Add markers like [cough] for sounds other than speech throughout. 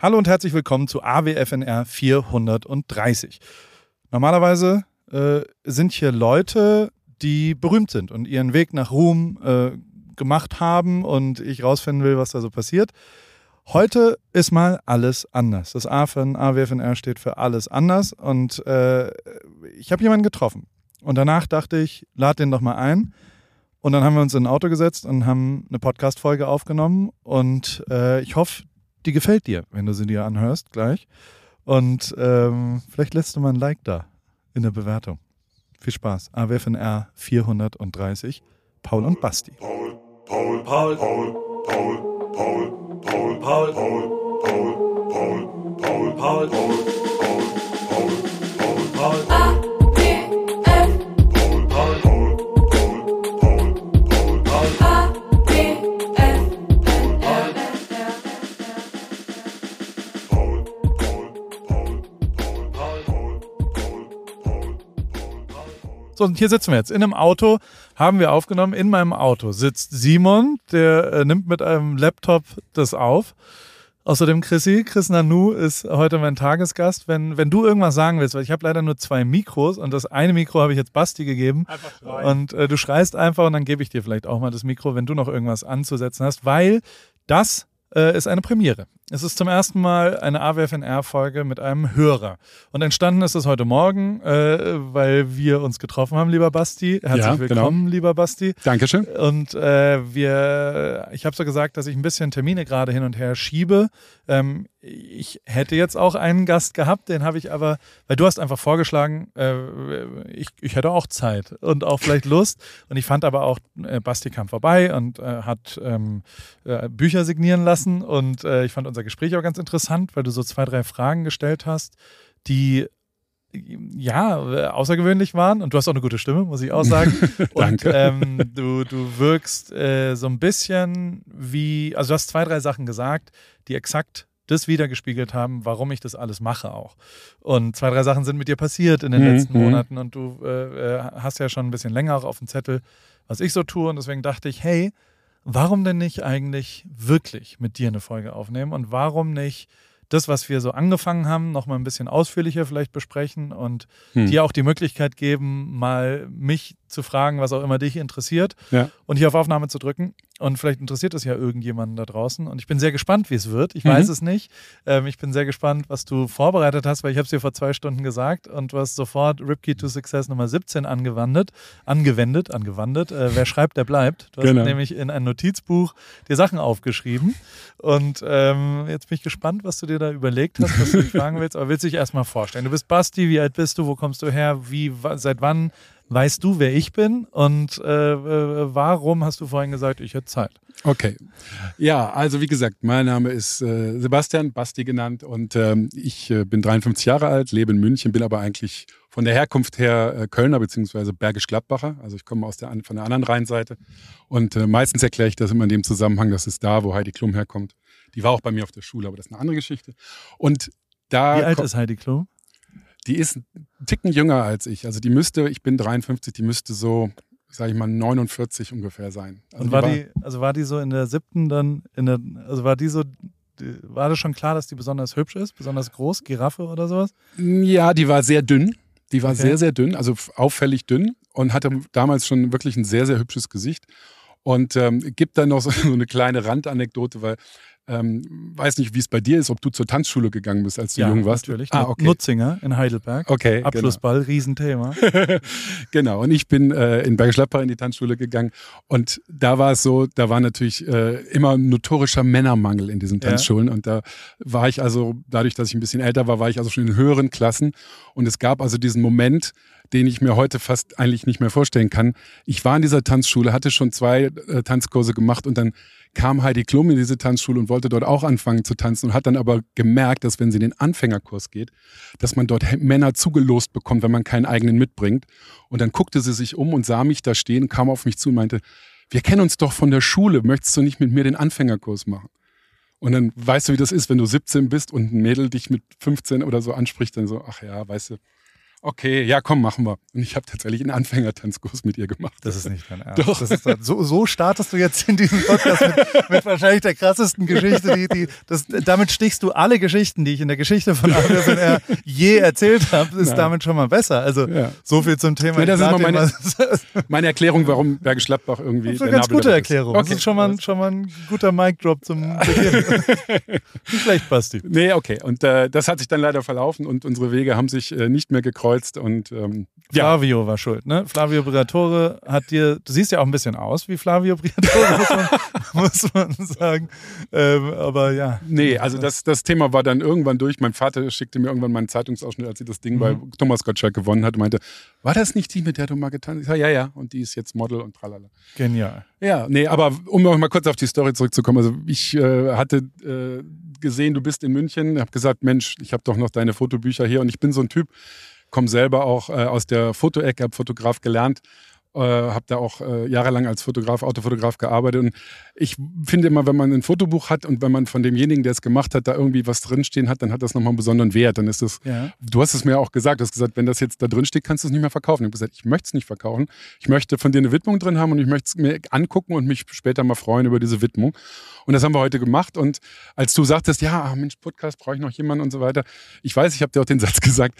Hallo und herzlich willkommen zu AWFNR 430. Normalerweise äh, sind hier Leute, die berühmt sind und ihren Weg nach Ruhm äh, gemacht haben und ich rausfinden will, was da so passiert. Heute ist mal alles anders. Das A von AWFNR steht für alles anders und äh, ich habe jemanden getroffen. Und danach dachte ich, lad den doch mal ein. Und dann haben wir uns in ein Auto gesetzt und haben eine Podcast-Folge aufgenommen. Und äh, ich hoffe, die gefällt dir, wenn du sie dir anhörst gleich. Und ähm, vielleicht lässt du mal ein Like da in der Bewertung. Viel Spaß. AWFNR 430. Paul und Basti. Paul, Paul, Paul, Paul, Paul, Paul, Paul, Paul, Paul, Paul, Paul, Paul, Paul, Paul, Paul, Paul, Paul, Paul. So, und hier sitzen wir jetzt in einem Auto, haben wir aufgenommen. In meinem Auto sitzt Simon, der äh, nimmt mit einem Laptop das auf. Außerdem Chrissy, Chris Nanu ist heute mein Tagesgast. Wenn, wenn du irgendwas sagen willst, weil ich habe leider nur zwei Mikros und das eine Mikro habe ich jetzt Basti gegeben. Einfach. Und äh, du schreist einfach und dann gebe ich dir vielleicht auch mal das Mikro, wenn du noch irgendwas anzusetzen hast, weil das äh, ist eine Premiere. Es ist zum ersten Mal eine AWFNR-Folge mit einem Hörer. Und entstanden ist es heute Morgen, äh, weil wir uns getroffen haben, lieber Basti. Herzlich Ja, willkommen, genau. lieber Basti. Dankeschön. Und äh, wir, ich habe so gesagt, dass ich ein bisschen Termine gerade hin und her schiebe. Ähm, ich hätte jetzt auch einen Gast gehabt, den habe ich aber, weil du hast einfach vorgeschlagen, äh, ich, ich hätte auch Zeit und auch vielleicht [laughs] Lust. Und ich fand aber auch, äh, Basti kam vorbei und äh, hat ähm, äh, Bücher signieren lassen. Und äh, ich fand unser Gespräch auch ganz interessant, weil du so zwei, drei Fragen gestellt hast, die ja, außergewöhnlich waren und du hast auch eine gute Stimme, muss ich auch sagen. [laughs] und Danke. ähm, du, du wirkst äh, so ein bisschen wie, also du hast zwei, drei Sachen gesagt, die exakt das wiedergespiegelt haben, warum ich das alles mache auch. Und zwei, drei Sachen sind mit dir passiert in den Mhm, letzten mhm. Monaten und du äh, äh, hast ja schon ein bisschen länger auch auf dem Zettel, was ich so tue und deswegen dachte ich, hey, warum denn nicht eigentlich wirklich mit dir eine Folge aufnehmen und warum nicht das, was wir so angefangen haben, noch mal ein bisschen ausführlicher vielleicht besprechen und Hm. dir auch die Möglichkeit geben, mal mich zu fragen, was auch immer dich interessiert Ja. und hier auf Aufnahme zu drücken. Und vielleicht interessiert es ja irgendjemanden da draußen. Und ich bin sehr gespannt, wie es wird. Ich Mhm. weiß es nicht. Ähm, ich bin sehr gespannt, was du vorbereitet hast, weil ich habe es dir vor zwei Stunden gesagt und du hast sofort Ripkey to Success Nummer 17 angewandt, angewendet, angewandt. Äh, wer schreibt, der bleibt. Du hast Genau. nämlich in ein Notizbuch dir Sachen aufgeschrieben. Und ähm, jetzt bin ich gespannt, was du dir da überlegt hast, was du [laughs] dich fragen willst. Aber willst du dich erstmal vorstellen? Du bist Basti, wie alt bist du? Wo kommst du her? Wie, seit wann weißt du, wer ich bin? Und äh, äh, warum hast du vorhin gesagt, ich hätte Zeit? Okay. Ja, also wie gesagt, mein Name ist äh, Sebastian, Basti genannt und ähm, ich äh, bin 53 Jahre alt, lebe in München, bin aber eigentlich von der Herkunft her äh, Kölner beziehungsweise Bergisch-Gladbacher. Also ich komme aus der, von der anderen Rheinseite und äh, meistens erkläre ich das immer in dem Zusammenhang, das ist da, wo Heidi Klum herkommt. Die war auch bei mir auf der Schule, aber das ist eine andere Geschichte. Und da Wie alt ist Heidi Klum? Die ist einen Ticken jünger als ich. Also die müsste, ich bin 53, die müsste so, sage ich mal, 49 ungefähr sein. Also Und war die, also war die so in der siebten dann, in der, also war die so, war das schon klar, dass die besonders hübsch ist, besonders groß, Giraffe oder sowas? Ja, die war sehr dünn. Die war Okay. sehr, sehr dünn, also auffällig dünn und hatte damals schon wirklich ein sehr, sehr hübsches Gesicht. Und ähm, gibt dann noch so, [laughs] so eine kleine Randanekdote, weil ähm, weiß nicht, wie es bei dir ist, ob du zur Tanzschule gegangen bist, als du jung warst. natürlich. Ah, okay. Nutzinger in Heidelberg. Okay, Abschlussball, Riesenthema. [laughs] genau. Und ich bin äh, in Bergisch Gladbach in die Tanzschule gegangen und da war es so, da war natürlich äh, immer ein notorischer Männermangel in diesen Ja. Tanzschulen und da war ich also, dadurch, dass ich ein bisschen älter war, war ich also schon in höheren Klassen und es gab also diesen Moment, den ich mir heute fast eigentlich nicht mehr vorstellen kann. Ich war in dieser Tanzschule, hatte schon zwei äh, Tanzkurse gemacht und dann kam Heidi Klum in diese Tanzschule und wollte dort auch anfangen zu tanzen und hat dann aber gemerkt, dass wenn sie in den Anfängerkurs geht, dass man dort Männer zugelost bekommt, wenn man keinen eigenen mitbringt. Und dann guckte sie sich um und sah mich da stehen, kam auf mich zu und meinte, wir kennen uns doch von der Schule, möchtest du nicht mit mir den Anfängerkurs machen? Und dann weißt du, wie das ist, wenn du 17 bist und ein Mädel dich mit 15 oder so anspricht, dann so, ach ja, weißt du. Okay, ja, komm, machen wir. Und ich habe tatsächlich einen Anfängertanzkurs mit ihr gemacht. Das ist nicht dein Ernst. Doch. Das ist, so, so startest du jetzt in diesem Podcast mit, mit wahrscheinlich der krassesten Geschichte. Die, die, das, damit stichst du alle Geschichten, die ich in der Geschichte von AWFNR je erzählt habe, ist Nein. damit schon mal besser. Also ja. so viel zum Thema. Ja, das ist meine, [laughs] meine Erklärung, warum Bergisch Gladbach irgendwie. Das ist eine ganz gute Erklärung. Okay. Das ist schon mal, schon mal ein guter Mic-Drop zum [laughs] Beginn. nicht schlecht, Basti. Nee, okay. Und äh, das hat sich dann leider verlaufen und unsere Wege haben sich äh, nicht mehr gekreuzt gekreuzt und ähm, Flavio ja. war schuld, ne? Flavio Briatore hat dir, du siehst ja auch ein bisschen aus wie Flavio Briatore, muss man, [laughs] muss man sagen. Ähm, aber ja. Nee, also das, das Thema war dann irgendwann durch. Mein Vater schickte mir irgendwann meinen Zeitungsausschnitt, als sie das Ding mhm. bei Thomas Gottschalk gewonnen hat und meinte, war das nicht die, mit der du mal getan hast? Ich sag, ja, ja, und die ist jetzt Model und tralala. Genial. Ja, nee, aber um noch mal kurz auf die Story zurückzukommen, also ich äh, hatte äh, gesehen, du bist in München, habe gesagt, Mensch, ich habe doch noch deine Fotobücher hier und ich bin so ein Typ, komme selber auch äh, aus der Fotoecke, habe Fotograf gelernt, äh, habe da auch äh, jahrelang als Fotograf, Autofotograf gearbeitet. Und ich finde immer, wenn man ein Fotobuch hat und wenn man von demjenigen, der es gemacht hat, da irgendwie was drinstehen hat, dann hat das nochmal einen besonderen Wert. Dann ist es, ja. du hast es mir auch gesagt, du hast gesagt, wenn das jetzt da drin steht, kannst du es nicht mehr verkaufen. Ich habe gesagt, ich möchte es nicht verkaufen. Ich möchte von dir eine Widmung drin haben und ich möchte es mir angucken und mich später mal freuen über diese Widmung. Und das haben wir heute gemacht. Und als du sagtest, ja, ach Mensch, Podcast, brauche ich noch jemanden und so weiter. Ich weiß, ich habe dir auch den [laughs] Satz gesagt,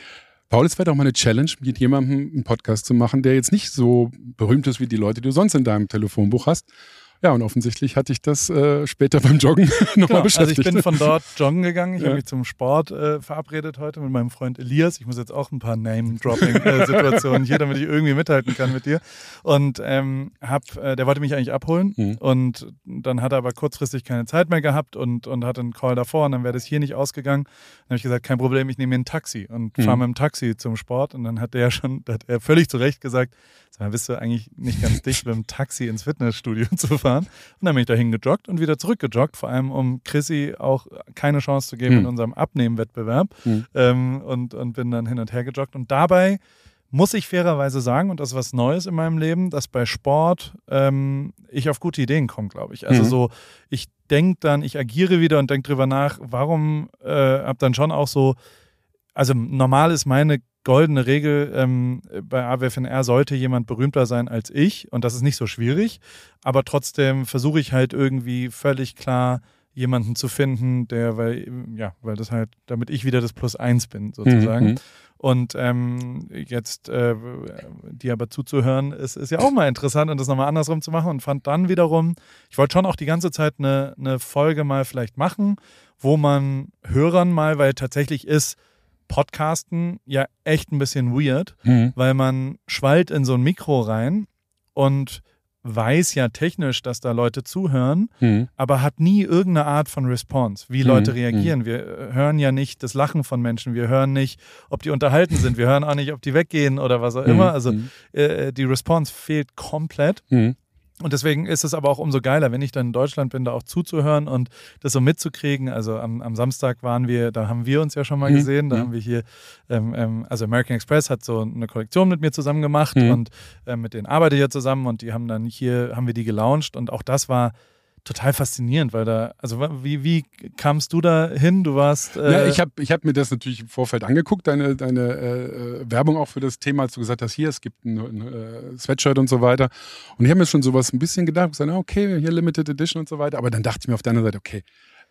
Paul, es wäre doch mal eine Challenge, mit jemandem einen Podcast zu machen, der jetzt nicht so berühmt ist wie die Leute, die du sonst in deinem Telefonbuch hast, ja, und offensichtlich hatte ich das äh, später beim Joggen [laughs] nochmal genau, beschäftigt. Also ich bin von dort [laughs] joggen gegangen. Ich ja. habe mich zum Sport äh, verabredet heute mit meinem Freund Elias. Ich muss jetzt auch ein paar Name-Dropping-Situationen hier, damit ich irgendwie mithalten kann mit dir. Und ähm, hab, äh, der wollte mich eigentlich abholen mhm. und dann hat er aber kurzfristig keine Zeit mehr gehabt und, und hatte einen Call davor und dann wäre das hier nicht ausgegangen. Dann habe ich gesagt, kein Problem, ich nehme mir ein Taxi und mhm. fahre mit dem Taxi zum Sport. Und dann hat der schon, hat er völlig zu Recht gesagt, sag mal, bist du eigentlich nicht ganz [laughs] dicht mit dem Taxi ins Fitnessstudio zu fahren? Gefahren. Und dann bin ich dahin gejoggt und wieder zurückgejoggt, vor allem um Chrissy auch keine Chance zu geben mhm. in unserem Abnehmwettbewerb. Mhm. Ähm, und, und bin dann hin und her gejoggt. Und dabei muss ich fairerweise sagen, und das ist was Neues in meinem Leben, dass bei Sport ähm, ich auf gute Ideen komme, glaube ich. Also mhm. so, ich denke dann, ich agiere wieder und denke drüber nach, warum äh, habe dann schon auch so, also normal ist meine goldene Regel, ähm, bei AWFNR sollte jemand berühmter sein als ich und das ist nicht so schwierig, aber trotzdem versuche ich halt irgendwie völlig klar jemanden zu finden, der, weil, ja, weil das halt, damit ich wieder das Plus eins bin, sozusagen. Mhm. Und ähm, jetzt äh, die aber zuzuhören, ist, ist ja auch mal interessant und das nochmal andersrum zu machen und fand dann wiederum, ich wollte schon auch die ganze Zeit eine, eine Folge mal vielleicht machen, wo man Hörern mal, weil tatsächlich ist, Podcasten ja echt ein bisschen weird, mhm. weil man schwallt in so ein Mikro rein und weiß ja technisch, dass da Leute zuhören, mhm. aber hat nie irgendeine Art von Response, wie mhm. Leute reagieren. Mhm. Wir hören ja nicht das Lachen von Menschen, wir hören nicht, ob die unterhalten sind, wir hören auch nicht, ob die weggehen oder was auch mhm. immer. Also mhm. äh, die Response fehlt komplett. Und deswegen ist es aber auch umso geiler, wenn ich dann in Deutschland bin, da auch zuzuhören und das so mitzukriegen. Also am, am Samstag waren wir, da haben wir uns ja schon mal mhm. gesehen. Da mhm. haben wir hier, ähm, ähm, also American Express hat so eine Kollektion mit mir zusammen gemacht mhm. und äh, mit denen arbeite ich ja zusammen und die haben dann hier, haben wir die gelauncht und auch das war total faszinierend, weil da, also wie, wie kamst du da hin? Du warst. Äh ja, ich habe ich hab mir das natürlich im Vorfeld angeguckt, deine, deine äh, Werbung auch für das Thema, als du gesagt hast, hier, es gibt ein, ein äh, Sweatshirt und so weiter. Und ich habe mir schon sowas ein bisschen gedacht, gesagt, okay, hier Limited Edition und so weiter. Aber dann dachte ich mir auf der anderen Seite, okay,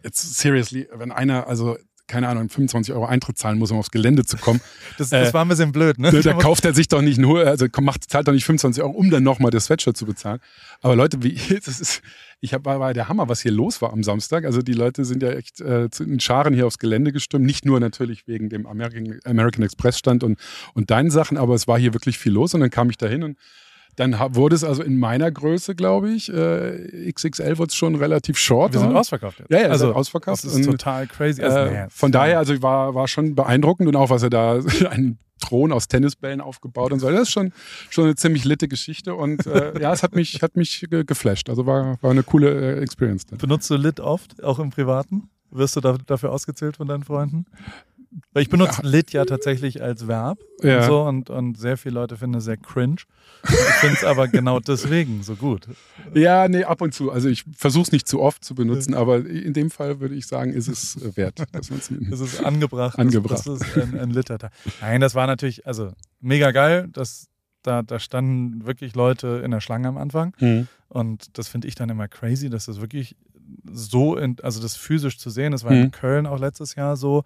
jetzt seriously, wenn einer, also keine Ahnung, 25 Euro Eintritt zahlen muss, um aufs Gelände zu kommen. Das, [laughs] das äh, war ein bisschen blöd, ne? Da [laughs] kauft er sich doch nicht nur, also macht, zahlt doch nicht 25 Euro, um dann nochmal das Sweatshirt zu bezahlen. Aber Leute, wie, [laughs] das ist, ich hab, war, war der Hammer, was hier los war am Samstag. Also die Leute sind ja echt äh, in Scharen hier aufs Gelände gestimmt. Nicht nur natürlich wegen dem American, American Express Stand und, und deinen Sachen, aber es war hier wirklich viel los. Und dann kam ich da hin und dann wurde es also in meiner Größe, glaube ich, äh, XXL wurde es schon relativ short. Wir sind ausverkauft jetzt. Ja, ja, also ausverkauft. Das ist total crazy. Also, äh, von daher, also war, war schon beeindruckend und auch, was er da, [laughs] einen Thron aus Tennisbällen aufgebaut und so. Das ist schon, schon eine ziemlich litte Geschichte und äh, [laughs] ja, es hat mich, hat mich geflasht. Also war, war eine coole äh, Experience. Dann. Benutzt du Lit oft, auch im Privaten? Wirst du da, dafür ausgezählt von deinen Freunden? Weil ich benutze lit ja tatsächlich als Verb Ja. und so und, und sehr viele Leute finden es sehr cringe. Ich finde es aber genau deswegen so gut. Ja, nee, ab und zu. Also ich versuche es nicht zu oft zu benutzen, aber in dem Fall würde ich sagen, ist es äh, wert, dass man es nimmt. Es ist angebracht. Angebracht. Das, das ist ein, ein Litterteil. Nein, das war natürlich, also mega geil. Das, da, da standen wirklich Leute in der Schlange am Anfang. Mhm. Und das finde ich dann immer crazy, dass das wirklich so, in, also das physisch zu sehen, das war Mhm. in Köln auch letztes Jahr so,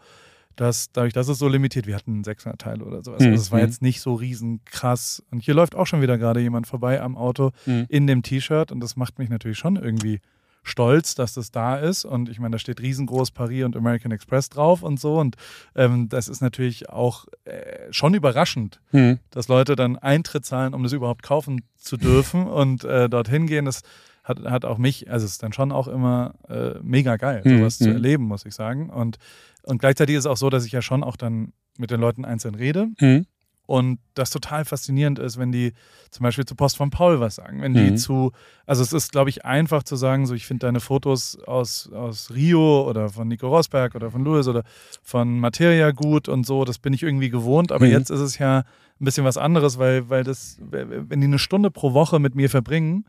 dass dadurch, dass es so limitiert, wir hatten 600 Teile oder sowas. Mhm. Also es war Mhm. jetzt nicht so riesen krass. Und hier läuft auch schon wieder gerade jemand vorbei am Auto Mhm. in dem T-Shirt und das macht mich natürlich schon irgendwie stolz, dass das da ist. Und ich meine, da steht riesengroß Paris und American Express drauf und so. Und ähm, das ist natürlich auch äh, schon überraschend, Mhm. dass Leute dann Eintritt zahlen, um das überhaupt kaufen zu dürfen [laughs] und äh, dorthin gehen. Das hat, hat auch mich, also es ist dann schon auch immer äh, mega geil, Mhm, sowas zu mhm. erleben, muss ich sagen. Und, und gleichzeitig ist es auch so, dass ich ja schon auch dann mit den Leuten einzeln rede Mhm. und das total faszinierend ist, wenn die zum Beispiel zu Post von Paul was sagen. Wenn die Mhm. zu, also es ist, glaube ich, einfach zu sagen, so ich finde deine Fotos aus, aus Rio oder von Nico Rosberg oder von Louis oder von Materia gut und so, das bin ich irgendwie gewohnt, aber Mhm. jetzt ist es ja ein bisschen was anderes, weil, weil das, wenn die eine Stunde pro Woche mit mir verbringen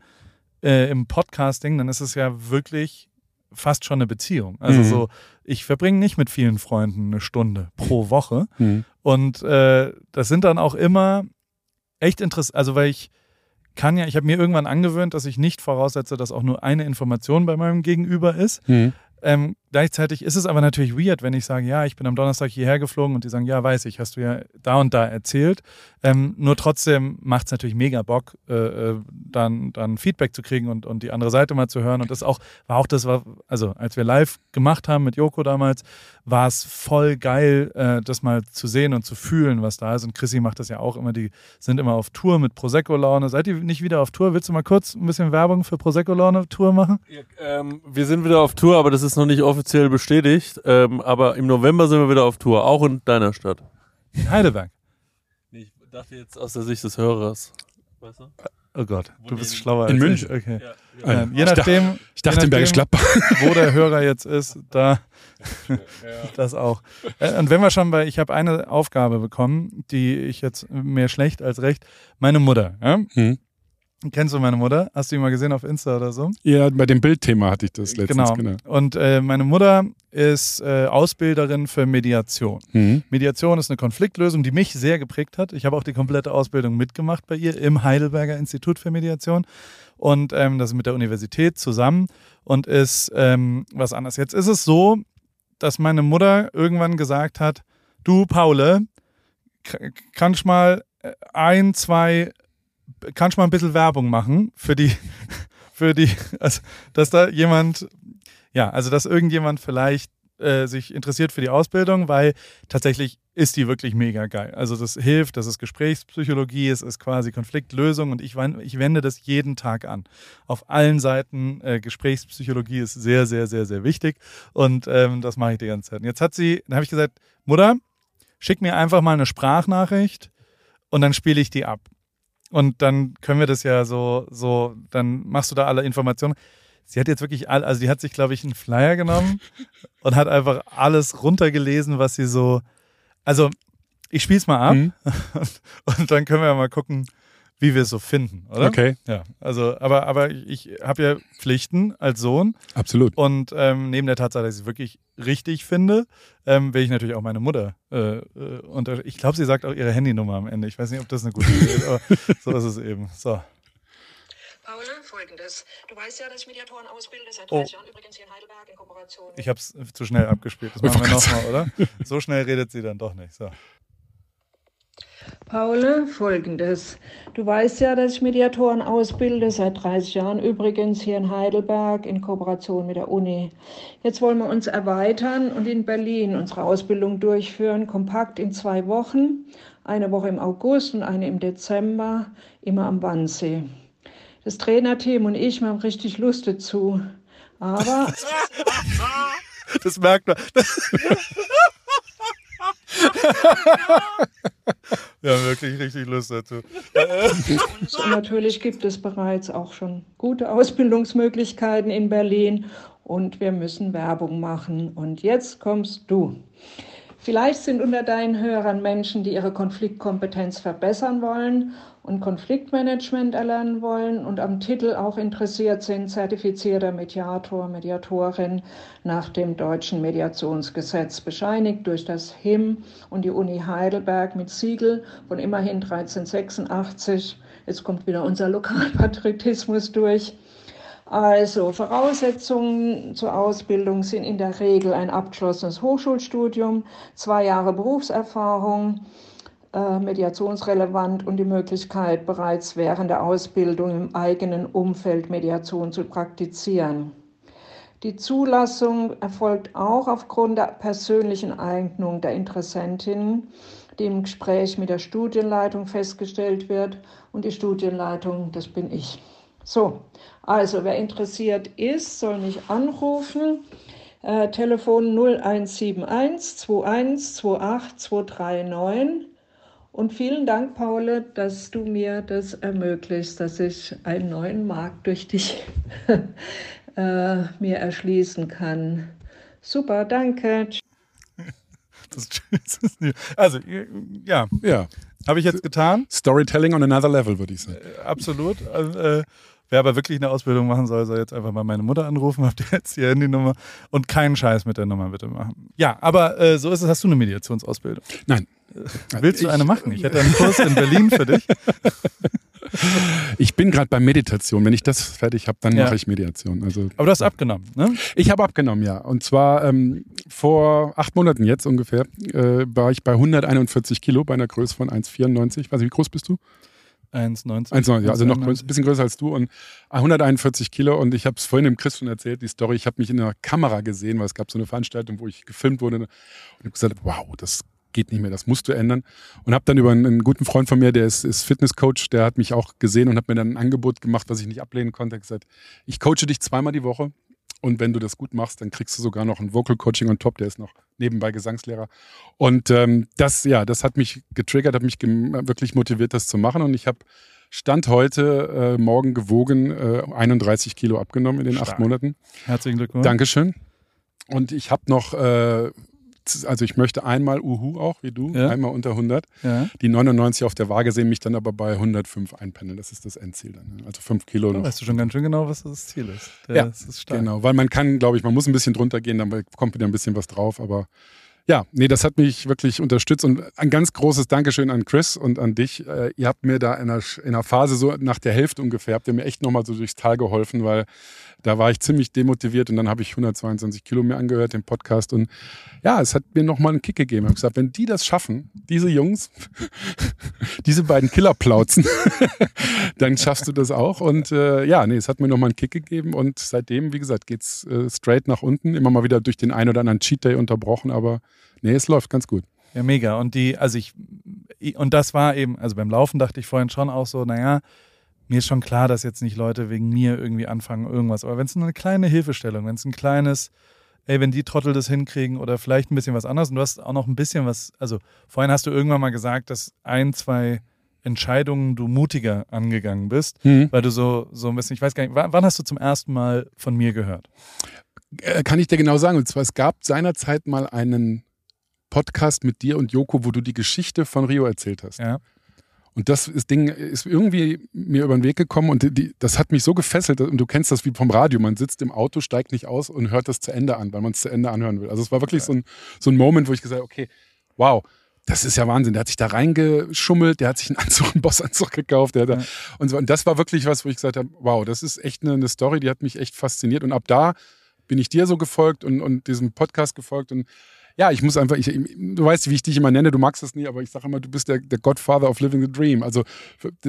äh, im Podcasting, dann ist es ja wirklich fast schon eine Beziehung. Also Mhm. so, ich verbringe nicht mit vielen Freunden eine Stunde pro Woche. Mhm. Und äh, das sind dann auch immer echt interessant, also weil ich kann ja, ich habe mir irgendwann angewöhnt, dass ich nicht voraussetze, dass auch nur eine Information bei meinem Gegenüber ist. Mhm. Ähm, gleichzeitig ist es aber natürlich weird, wenn ich sage, ja, ich bin am Donnerstag hierher geflogen und die sagen, ja, weiß ich, hast du ja da und da erzählt. Ähm, nur trotzdem macht es natürlich mega Bock, äh, äh, dann, dann Feedback zu kriegen und, und die andere Seite mal zu hören. Und das auch, war auch das, war, also als wir live gemacht haben mit Joko damals, war es voll geil, äh, das mal zu sehen und zu fühlen, was da ist. Und Chrissy macht das ja auch immer, die sind immer auf Tour mit Prosecco-Laune. Seid ihr nicht wieder auf Tour? Willst du mal kurz ein bisschen Werbung für Prosecco-Laune-Tour machen? Ähm, wir sind wieder auf Tour, aber das ist noch nicht offiziell bestätigt. Ähm, aber im November sind wir wieder auf Tour, auch in deiner Stadt. In Heidelberg. Ich dachte jetzt aus der Sicht des Hörers. Weißt du? Oh Gott, Wo du bist schlauer In als München. ich. Okay. Ja, Ja. Ähm, je Ich dachte- nachdem, Ich dachte je in Bergisch nachdem, Gladbach. wo der Hörer jetzt ist, da [laughs] [laughs] das auch. Äh, Und wenn wir schon bei, ich habe eine Aufgabe bekommen, die ich jetzt mehr schlecht als recht, meine Mutter. Ja? Kennst du meine Mutter? Hast du die mal gesehen auf Insta oder so? Ja, bei dem Bildthema hatte ich das letztens. genau. Und äh, meine Mutter ist äh, Ausbilderin für Mediation. Mhm. Mediation ist eine Konfliktlösung, die mich sehr geprägt hat. Ich habe auch die komplette Ausbildung mitgemacht bei ihr im Heidelberger Institut für Mediation und ähm, das ist mit der Universität zusammen und ist ähm, was anderes. Jetzt ist es so, dass meine Mutter irgendwann gesagt hat, du Paule, kannst mal äh, ein, zwei, kannst mal ein bisschen Werbung machen für die, [laughs] für die, also dass da jemand, ja, also dass irgendjemand vielleicht äh, sich interessiert für die Ausbildung, weil tatsächlich ist die wirklich mega geil. Also das hilft, das ist Gesprächspsychologie, es ist quasi Konfliktlösung und ich, ich wende das jeden Tag an. Auf allen Seiten äh, Gesprächspsychologie ist sehr, sehr, sehr, sehr wichtig und ähm, das mache ich die ganze Zeit. Und jetzt hat sie, dann habe ich gesagt, Mutter, schick mir einfach mal eine Sprachnachricht und dann spiele ich die ab. Und dann können wir das ja so, so, dann machst du da alle Informationen. Sie hat jetzt wirklich all, also die hat sich, glaube ich, einen Flyer genommen [laughs] und hat einfach alles runtergelesen, was sie so. Also, ich spiele es mal ab Mhm. und, [laughs] und dann können wir ja mal gucken, wie wir es so finden, oder? Okay, Ja, also, aber, aber ich habe ja Pflichten als Sohn absolut. und ähm, neben der Tatsache, dass ich es wirklich richtig finde, ähm, will ich natürlich auch meine Mutter äh, äh, unter. Ich glaube, sie sagt auch ihre Handynummer am Ende. Ich weiß nicht, ob das eine gute Idee ist, aber [laughs] so ist es eben. So. Paula, folgendes. Du weißt ja, dass ich Mediatoren ausbilde, seit Oh. 30 Jahren übrigens hier in Heidelberg in Kooperation. Ich habe es zu schnell abgespielt. Das machen wir nochmal, oder? So schnell redet sie dann doch nicht. So. Paula, folgendes. Du weißt ja, dass ich Mediatoren ausbilde, seit 30 Jahren übrigens hier in Heidelberg in Kooperation mit der Uni. Jetzt wollen wir uns erweitern und in Berlin unsere Ausbildung durchführen, kompakt in zwei Wochen. Eine Woche im August und eine im Dezember, immer am Wannsee. Das Trainerteam und ich, wir haben richtig Lust dazu. Aber [laughs] Das merkt man. [laughs] [laughs] Haben wirklich richtig Lust dazu. [laughs] Natürlich gibt es bereits auch schon gute Ausbildungsmöglichkeiten in Berlin und wir müssen Werbung machen. Und jetzt kommst du. Vielleicht sind unter deinen Hörern Menschen, die ihre Konfliktkompetenz verbessern wollen und Konfliktmanagement erlernen wollen und am Titel auch interessiert sind, zertifizierter Mediator, Mediatorin nach dem deutschen Mediationsgesetz, bescheinigt durch das HIM und die Uni Heidelberg mit Siegel von immerhin 1386. Jetzt kommt wieder unser Lokalpatriotismus durch. Also Voraussetzungen zur Ausbildung sind in der Regel ein abgeschlossenes Hochschulstudium, zwei Jahre Berufserfahrung, äh, mediationsrelevant und die Möglichkeit, bereits während der Ausbildung im eigenen Umfeld Mediation zu praktizieren. Die Zulassung erfolgt auch aufgrund der persönlichen Eignung der Interessentinnen, die im Gespräch mit der Studienleitung festgestellt wird. Und die Studienleitung, das bin ich. So, also wer interessiert ist, soll mich anrufen. Äh, Telefon 0171 21 28 239. Und vielen Dank, Paule, dass du mir das ermöglicht, dass ich einen neuen Markt durch dich [laughs] äh, mir erschließen kann. Super, danke. Das, also, ja. Ja. Habe ich jetzt getan? Storytelling on another level, würde ich sagen. Äh, absolut. Also, äh, wer aber wirklich eine Ausbildung machen soll, soll jetzt einfach mal meine Mutter anrufen, [laughs] habt ihr jetzt die Handynummer und keinen Scheiß mit der Nummer bitte machen. Ja, aber äh, so ist es. Hast du eine Mediationsausbildung? Nein. Willst du eine machen? Ich hätte einen Kurs in Berlin für dich. [laughs] Ich bin gerade bei Meditation. Wenn ich das fertig habe, dann Ja. mache ich Mediation. Also Aber du hast abgenommen, ne? ich habe abgenommen, ja. Und zwar ähm, vor acht Monaten jetzt ungefähr äh, war ich bei 141 Kilo bei einer Größe von 1,94. Weiß nicht, wie groß bist du? 1,90. 1,90, ja, also noch 1,91. größer, bisschen größer als du und 141 Kilo und ich habe es vorhin dem Chris schon erzählt, die Story, ich habe mich in einer Kamera gesehen, weil es gab so eine Veranstaltung, wo ich gefilmt wurde und habe gesagt, wow, das geht nicht mehr, das musst du ändern und habe dann über einen, einen guten Freund von mir, der ist, ist Fitnesscoach, der hat mich auch gesehen und hat mir dann ein Angebot gemacht, was ich nicht ablehnen konnte, er hat gesagt, ich coache dich zweimal die Woche und wenn du das gut machst, dann kriegst du sogar noch ein Vocal Coaching on top, der ist noch nebenbei Gesangslehrer und ähm, das, ja, das hat mich getriggert, hat mich wirklich motiviert, das zu machen und ich habe Stand heute, äh, morgen gewogen, äh, 31 Kilo abgenommen in den Stark. acht Monaten. Herzlichen Glückwunsch. Dankeschön. Und ich habe noch, äh, also ich möchte einmal Uhu auch, wie du, Ja. einmal unter 100. Ja. Die 99 auf der Waage sehen mich dann aber bei 105 einpendeln. Das ist das Endziel dann. Also 5 Kilo Da noch. weißt du schon ganz schön genau, was das Ziel ist. Der, Ja, Das ist stark. Genau, weil man kann, glaube ich, man muss ein bisschen drunter gehen, dann kommt wieder ein bisschen was drauf. Aber ja, nee, das hat mich wirklich unterstützt und ein ganz großes Dankeschön an Chris und an dich. Äh, ihr habt mir da in einer, in einer Phase so nach der Hälfte ungefähr, habt ihr mir echt nochmal so durchs Tal geholfen, weil da war ich ziemlich demotiviert und dann habe ich 122 Kilo mir angehört, den Podcast und ja, es hat mir nochmal einen Kick gegeben. Ich habe gesagt, wenn die das schaffen, diese Jungs, [laughs] diese beiden Killerplauzen, [laughs] dann schaffst du das auch. Und äh, ja, nee, es hat mir nochmal einen Kick gegeben und seitdem, wie gesagt, geht's äh, straight nach unten. Immer mal wieder durch den einen oder anderen Cheat Day unterbrochen, aber nee, es läuft ganz gut. Ja, mega. Und die, also ich, und das war eben, also beim Laufen dachte ich vorhin schon auch so, naja, mir ist schon klar, dass jetzt nicht Leute wegen mir irgendwie anfangen, irgendwas. Aber wenn es nur eine kleine Hilfestellung, wenn es ein kleines, ey, wenn die Trottel das hinkriegen oder vielleicht ein bisschen was anderes und du hast auch noch ein bisschen was, also vorhin hast du irgendwann mal gesagt, dass ein, zwei Entscheidungen du mutiger angegangen bist, weil du so, so ein bisschen, ich weiß gar nicht, wann hast du zum ersten Mal von mir gehört? Äh, kann ich dir genau sagen. Und zwar, es gab seinerzeit mal einen Podcast mit dir und Joko, wo du die Geschichte von Rio erzählt hast. Ja. Und das ist Ding ist irgendwie mir über den Weg gekommen und die, das hat mich so gefesselt. Und du kennst das wie vom Radio. Man sitzt im Auto, steigt nicht aus und hört das zu Ende an, weil man es zu Ende anhören will. Also es war wirklich so, ein, so ein Moment, wo ich gesagt habe, okay, wow, das ist ja Wahnsinn. Der hat sich da reingeschummelt, der hat sich einen Anzug, einen Bossanzug gekauft. Der hat da, Ja. und, so, und das war wirklich was, wo ich gesagt habe, wow, das ist echt eine, eine Story, die hat mich echt fasziniert. Und ab da bin ich dir so gefolgt und, und diesem Podcast gefolgt und ja, ich muss einfach, ich, du weißt, wie ich dich immer nenne, du magst das nie, aber ich sage immer, du bist der, der Godfather of Living the Dream. Also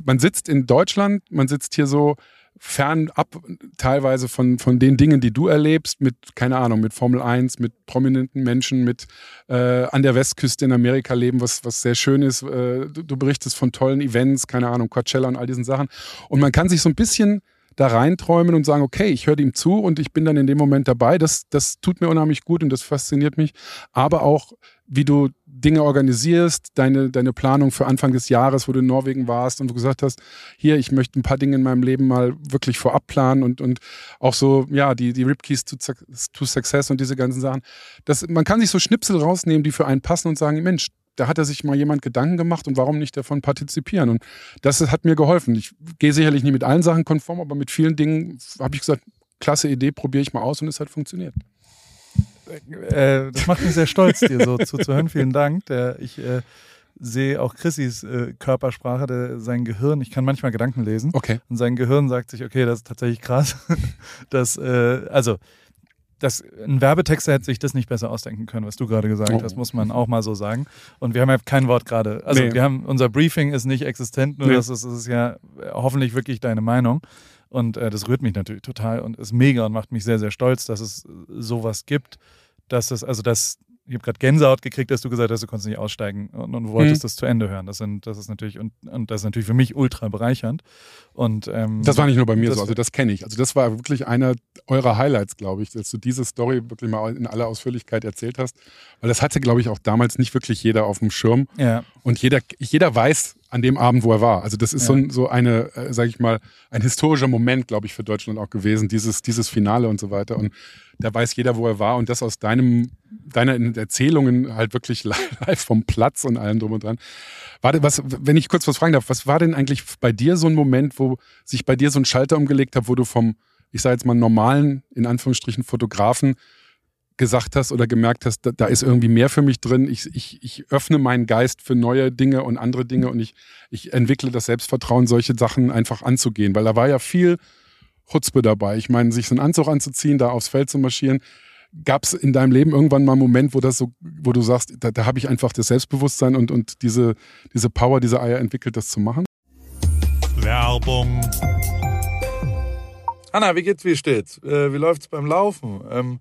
man sitzt in Deutschland, man sitzt hier so fernab teilweise von, von den Dingen, die du erlebst, mit, keine Ahnung, mit Formel 1, mit prominenten Menschen, mit äh, an der Westküste in Amerika leben, was, was sehr schön ist. Äh, du, du berichtest von tollen Events, keine Ahnung, Coachella und all diesen Sachen. Und man kann sich so ein bisschen da reinträumen und sagen, okay, ich höre ihm zu und ich bin dann in dem Moment dabei. Das, das tut mir unheimlich gut und das fasziniert mich. Aber auch, wie du Dinge organisierst, deine, deine Planung für Anfang des Jahres, wo du in Norwegen warst und du gesagt hast, hier, ich möchte ein paar Dinge in meinem Leben mal wirklich vorab planen und, und auch so, ja, die, die Ripkeys to, to Success und diese ganzen Sachen. Das, man kann sich so Schnipsel rausnehmen, die für einen passen und sagen, Mensch, da hat er sich mal jemand Gedanken gemacht und warum nicht davon partizipieren? Und das hat mir geholfen. Ich gehe sicherlich nicht mit allen Sachen konform, aber mit vielen Dingen habe ich gesagt, klasse Idee, probiere ich mal aus und es hat funktioniert. Äh, das macht mich sehr stolz, dir so zuzuhören. Vielen Dank. Der, ich äh, sehe auch Chrissys äh, Körpersprache, der, sein Gehirn, ich kann manchmal Gedanken lesen. Okay. Und sein Gehirn sagt sich, okay, das ist tatsächlich krass. [laughs] das, äh, also, das, ein Werbetexter hätte sich das nicht besser ausdenken können, was du gerade gesagt Oh. hast, muss man auch mal so sagen. Und wir haben ja kein Wort gerade. Also Nee. wir haben, unser Briefing ist nicht existent, nur Nee. das, ist, das ist ja äh, hoffentlich wirklich deine Meinung. Und äh, das rührt mich natürlich total und ist mega und macht mich sehr, sehr stolz, dass es sowas gibt, dass es, also das, ich habe gerade Gänsehaut gekriegt, dass du gesagt hast, du konntest nicht aussteigen und, und wolltest Mhm. das zu Ende hören. Das, sind, das ist natürlich, und, und das ist natürlich für mich ultra bereichernd. Und ähm, Das war nicht nur bei mir so, also das kenne ich. Also das war wirklich einer eurer Highlights, glaube ich, dass du diese Story wirklich mal in aller Ausführlichkeit erzählt hast. Weil das hatte, glaube ich, auch damals nicht wirklich jeder auf dem Schirm. ja. Und jeder, jeder weiß an dem Abend, wo er war. Also das ist Ja. so, ein, so eine, äh, sage ich mal, ein historischer Moment, glaube ich, für Deutschland auch gewesen, dieses, dieses Finale und so weiter. Und da weiß jeder, wo er war und das aus deinem, deiner Erzählungen halt wirklich [laughs] live vom Platz und allem drum und dran. Warte, was, wenn ich kurz was fragen darf, was war denn eigentlich bei dir so ein Moment, wo sich bei dir so ein Schalter umgelegt hat, wo du vom, ich sage jetzt mal, normalen, in Anführungsstrichen, Fotografen gesagt hast oder gemerkt hast, da, da ist irgendwie mehr für mich drin. Ich, ich, ich öffne meinen Geist für neue Dinge und andere Dinge und ich, ich entwickle das Selbstvertrauen, solche Sachen einfach anzugehen. Weil da war ja viel Chutzpe dabei. Ich meine, sich so einen Anzug anzuziehen, da aufs Feld zu marschieren. Gab es in deinem Leben irgendwann mal einen Moment, wo das so, wo du sagst, da, da habe ich einfach das Selbstbewusstsein und, und diese, diese Power, diese Eier entwickelt, das zu machen? Werbung. Anna, wie geht's, wie steht's? Äh, wie läuft's beim Laufen? Ähm,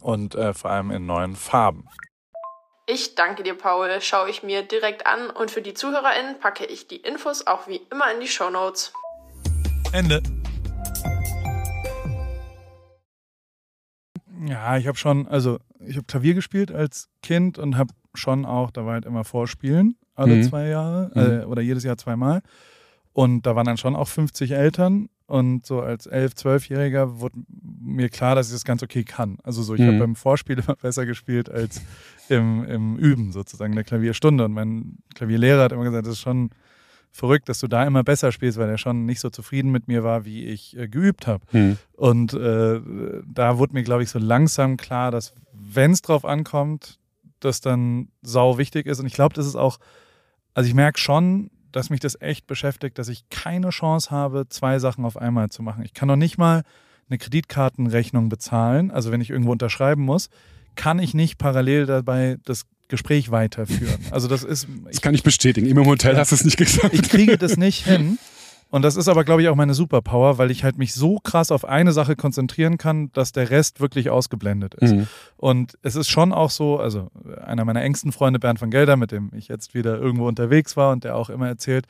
und äh, vor allem in neuen Farben. Ich danke dir, Paul. Schaue ich mir direkt an und für die ZuhörerInnen packe ich die Infos auch wie immer in die Shownotes. Ende. Ja, ich habe schon, also ich habe Klavier gespielt als Kind und habe schon auch, da war halt immer Vorspielen, alle Mhm. zwei Jahre äh, oder jedes Jahr zweimal. Und da waren dann schon auch 50 Eltern. Und so als 11-, 12-Jähriger wurde mir klar, dass ich das ganz okay kann. Also so, ich Mhm. habe beim Vorspiel immer [laughs] besser gespielt als im, im Üben sozusagen, in der Klavierstunde. Und mein Klavierlehrer hat immer gesagt, das ist schon verrückt, dass du da immer besser spielst, weil er schon nicht so zufrieden mit mir war, wie ich äh, geübt habe. Hm. Und äh, da wurde mir, glaube ich, so langsam klar, dass wenn es drauf ankommt, das dann sau wichtig ist. Und ich glaube, das ist auch, also ich merke schon, dass mich das echt beschäftigt, dass ich keine Chance habe, zwei Sachen auf einmal zu machen. Ich kann noch nicht mal eine Kreditkartenrechnung bezahlen, also wenn ich irgendwo unterschreiben muss, kann ich nicht parallel dabei das Gespräch weiterführen. Also das ist, Das kann ich bestätigen. Im Hotel Ja. hast du es nicht gesagt. ich kriege das nicht [laughs] hin. Und das ist aber, glaube ich, auch meine Superpower, weil ich halt mich so krass auf eine Sache konzentrieren kann, dass der Rest wirklich ausgeblendet ist. Mhm. Und es ist schon auch so, also einer meiner engsten Freunde, Bernd van Gelder, mit dem ich jetzt wieder irgendwo unterwegs war und der auch immer erzählt,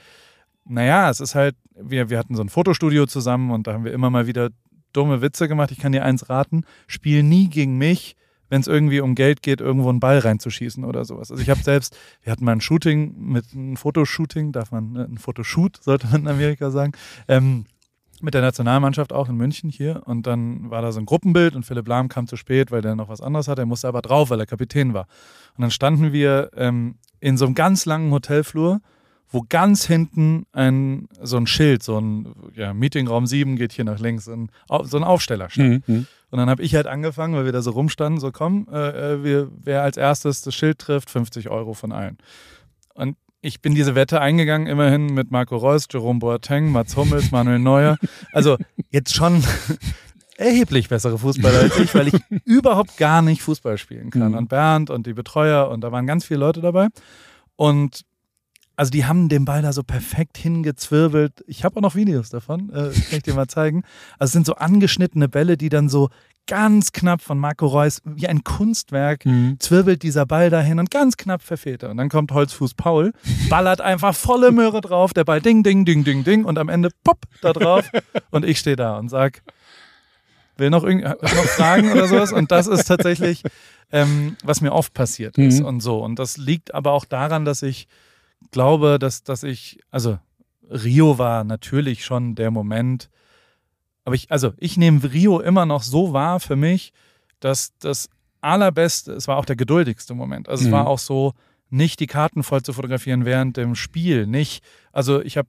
naja, es ist halt, wir, wir hatten so ein Fotostudio zusammen und da haben wir immer mal wieder dumme Witze gemacht. Ich kann dir eins raten, spiel nie gegen mich, wenn es irgendwie um Geld geht, irgendwo einen Ball reinzuschießen oder sowas. Also ich habe [laughs] selbst, wir hatten mal ein Shooting mit einem Fotoshooting, darf man, ne, ein Fotoshoot, sollte man in Amerika sagen, ähm, mit der Nationalmannschaft auch in München hier. Und dann war da so ein Gruppenbild und Philipp Lahm kam zu spät, weil der noch was anderes hatte. Er musste aber drauf, weil er Kapitän war. Und dann standen wir ähm, in so einem ganz langen Hotelflur, wo ganz hinten ein, so ein Schild, so ein ja, Meetingraum 7 geht hier nach links, Au- so ein Aufsteller stand. Mhm. Und dann habe ich halt angefangen, weil wir da so rumstanden, so komm, äh, äh, wir, wer als erstes das Schild trifft, 50 Euro von allen. Und ich bin diese Wette eingegangen, immerhin mit Marco Reus, Jerome Boateng, Mats Hummels, [laughs] Manuel Neuer. Also jetzt schon [laughs] erheblich bessere Fußballer als ich, weil ich [laughs] überhaupt gar nicht Fußball spielen kann. Mhm. Und Bernd und die Betreuer und da waren ganz viele Leute dabei. Und also die haben den Ball da so perfekt hingezwirbelt. Ich habe auch noch Videos davon, äh, [laughs] kann ich dir mal zeigen. Also es sind so angeschnittene Bälle, die dann so ganz knapp von Marco Reus wie ein Kunstwerk Mhm. zwirbelt dieser Ball dahin und ganz knapp verfehlt er. Und dann kommt Holzfuß Paul, ballert einfach volle Möhre drauf, der Ball ding, ding, ding, ding, ding und am Ende pop da drauf und ich stehe da und sag, will noch, irgend, noch Fragen oder sowas und das ist tatsächlich, ähm, was mir oft passiert ist Mhm. und so. Und das liegt aber auch daran, dass ich glaube, dass, dass ich, also Rio war natürlich schon der Moment, aber ich, also ich nehme Rio immer noch so wahr für mich, dass das allerbeste, es war auch der geduldigste Moment. Also es Mhm. war auch so, nicht die Karten voll zu fotografieren während dem Spiel, nicht, also ich habe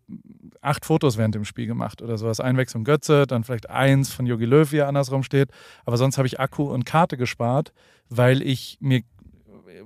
acht Fotos während dem Spiel gemacht oder sowas, Einwechslung Götze, dann vielleicht eins von Jogi Löw, wie er andersrum steht, aber sonst habe ich Akku und Karte gespart, weil ich mir,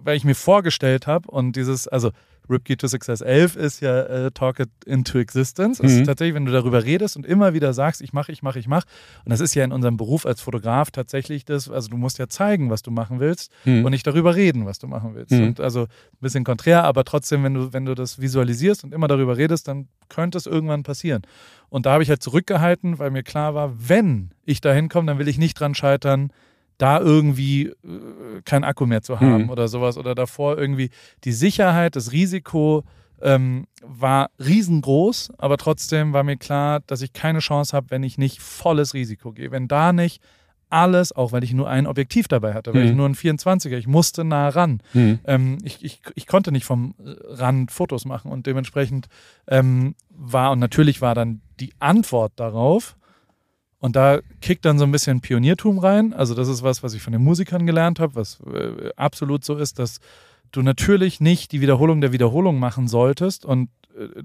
weil ich mir vorgestellt habe und dieses, also Ripkey to Success 11 ist ja äh, Talk It into Existence. Das Mhm. ist tatsächlich, wenn du darüber redest und immer wieder sagst, ich mache, ich mache, ich mache. Und das ist ja in unserem Beruf als Fotograf tatsächlich das, also du musst ja zeigen, was du machen willst Mhm. und nicht darüber reden, was du machen willst. Mhm. Und also ein bisschen konträr, aber trotzdem, wenn du, wenn du das visualisierst und immer darüber redest, dann könnte es irgendwann passieren. Und da habe ich halt zurückgehalten, weil mir klar war, wenn ich da hinkomme, dann will ich nicht dran scheitern, da irgendwie äh, kein Akku mehr zu haben Mhm. oder sowas oder davor irgendwie die Sicherheit, das Risiko ähm, war riesengroß, aber trotzdem war mir klar, dass ich keine Chance habe, wenn ich nicht volles Risiko gehe. Wenn da nicht alles, auch weil ich nur ein Objektiv dabei hatte, weil Mhm. ich nur ein 24er, ich musste nah ran. Mhm. Ähm, ich, ich, ich konnte nicht vom Rand Fotos machen und dementsprechend ähm, war, und natürlich war dann die Antwort darauf, und da kickt dann so ein bisschen Pioniertum rein. Also das ist was, was ich von den Musikern gelernt habe, was äh, absolut so ist, dass du natürlich nicht die Wiederholung der Wiederholung machen solltest und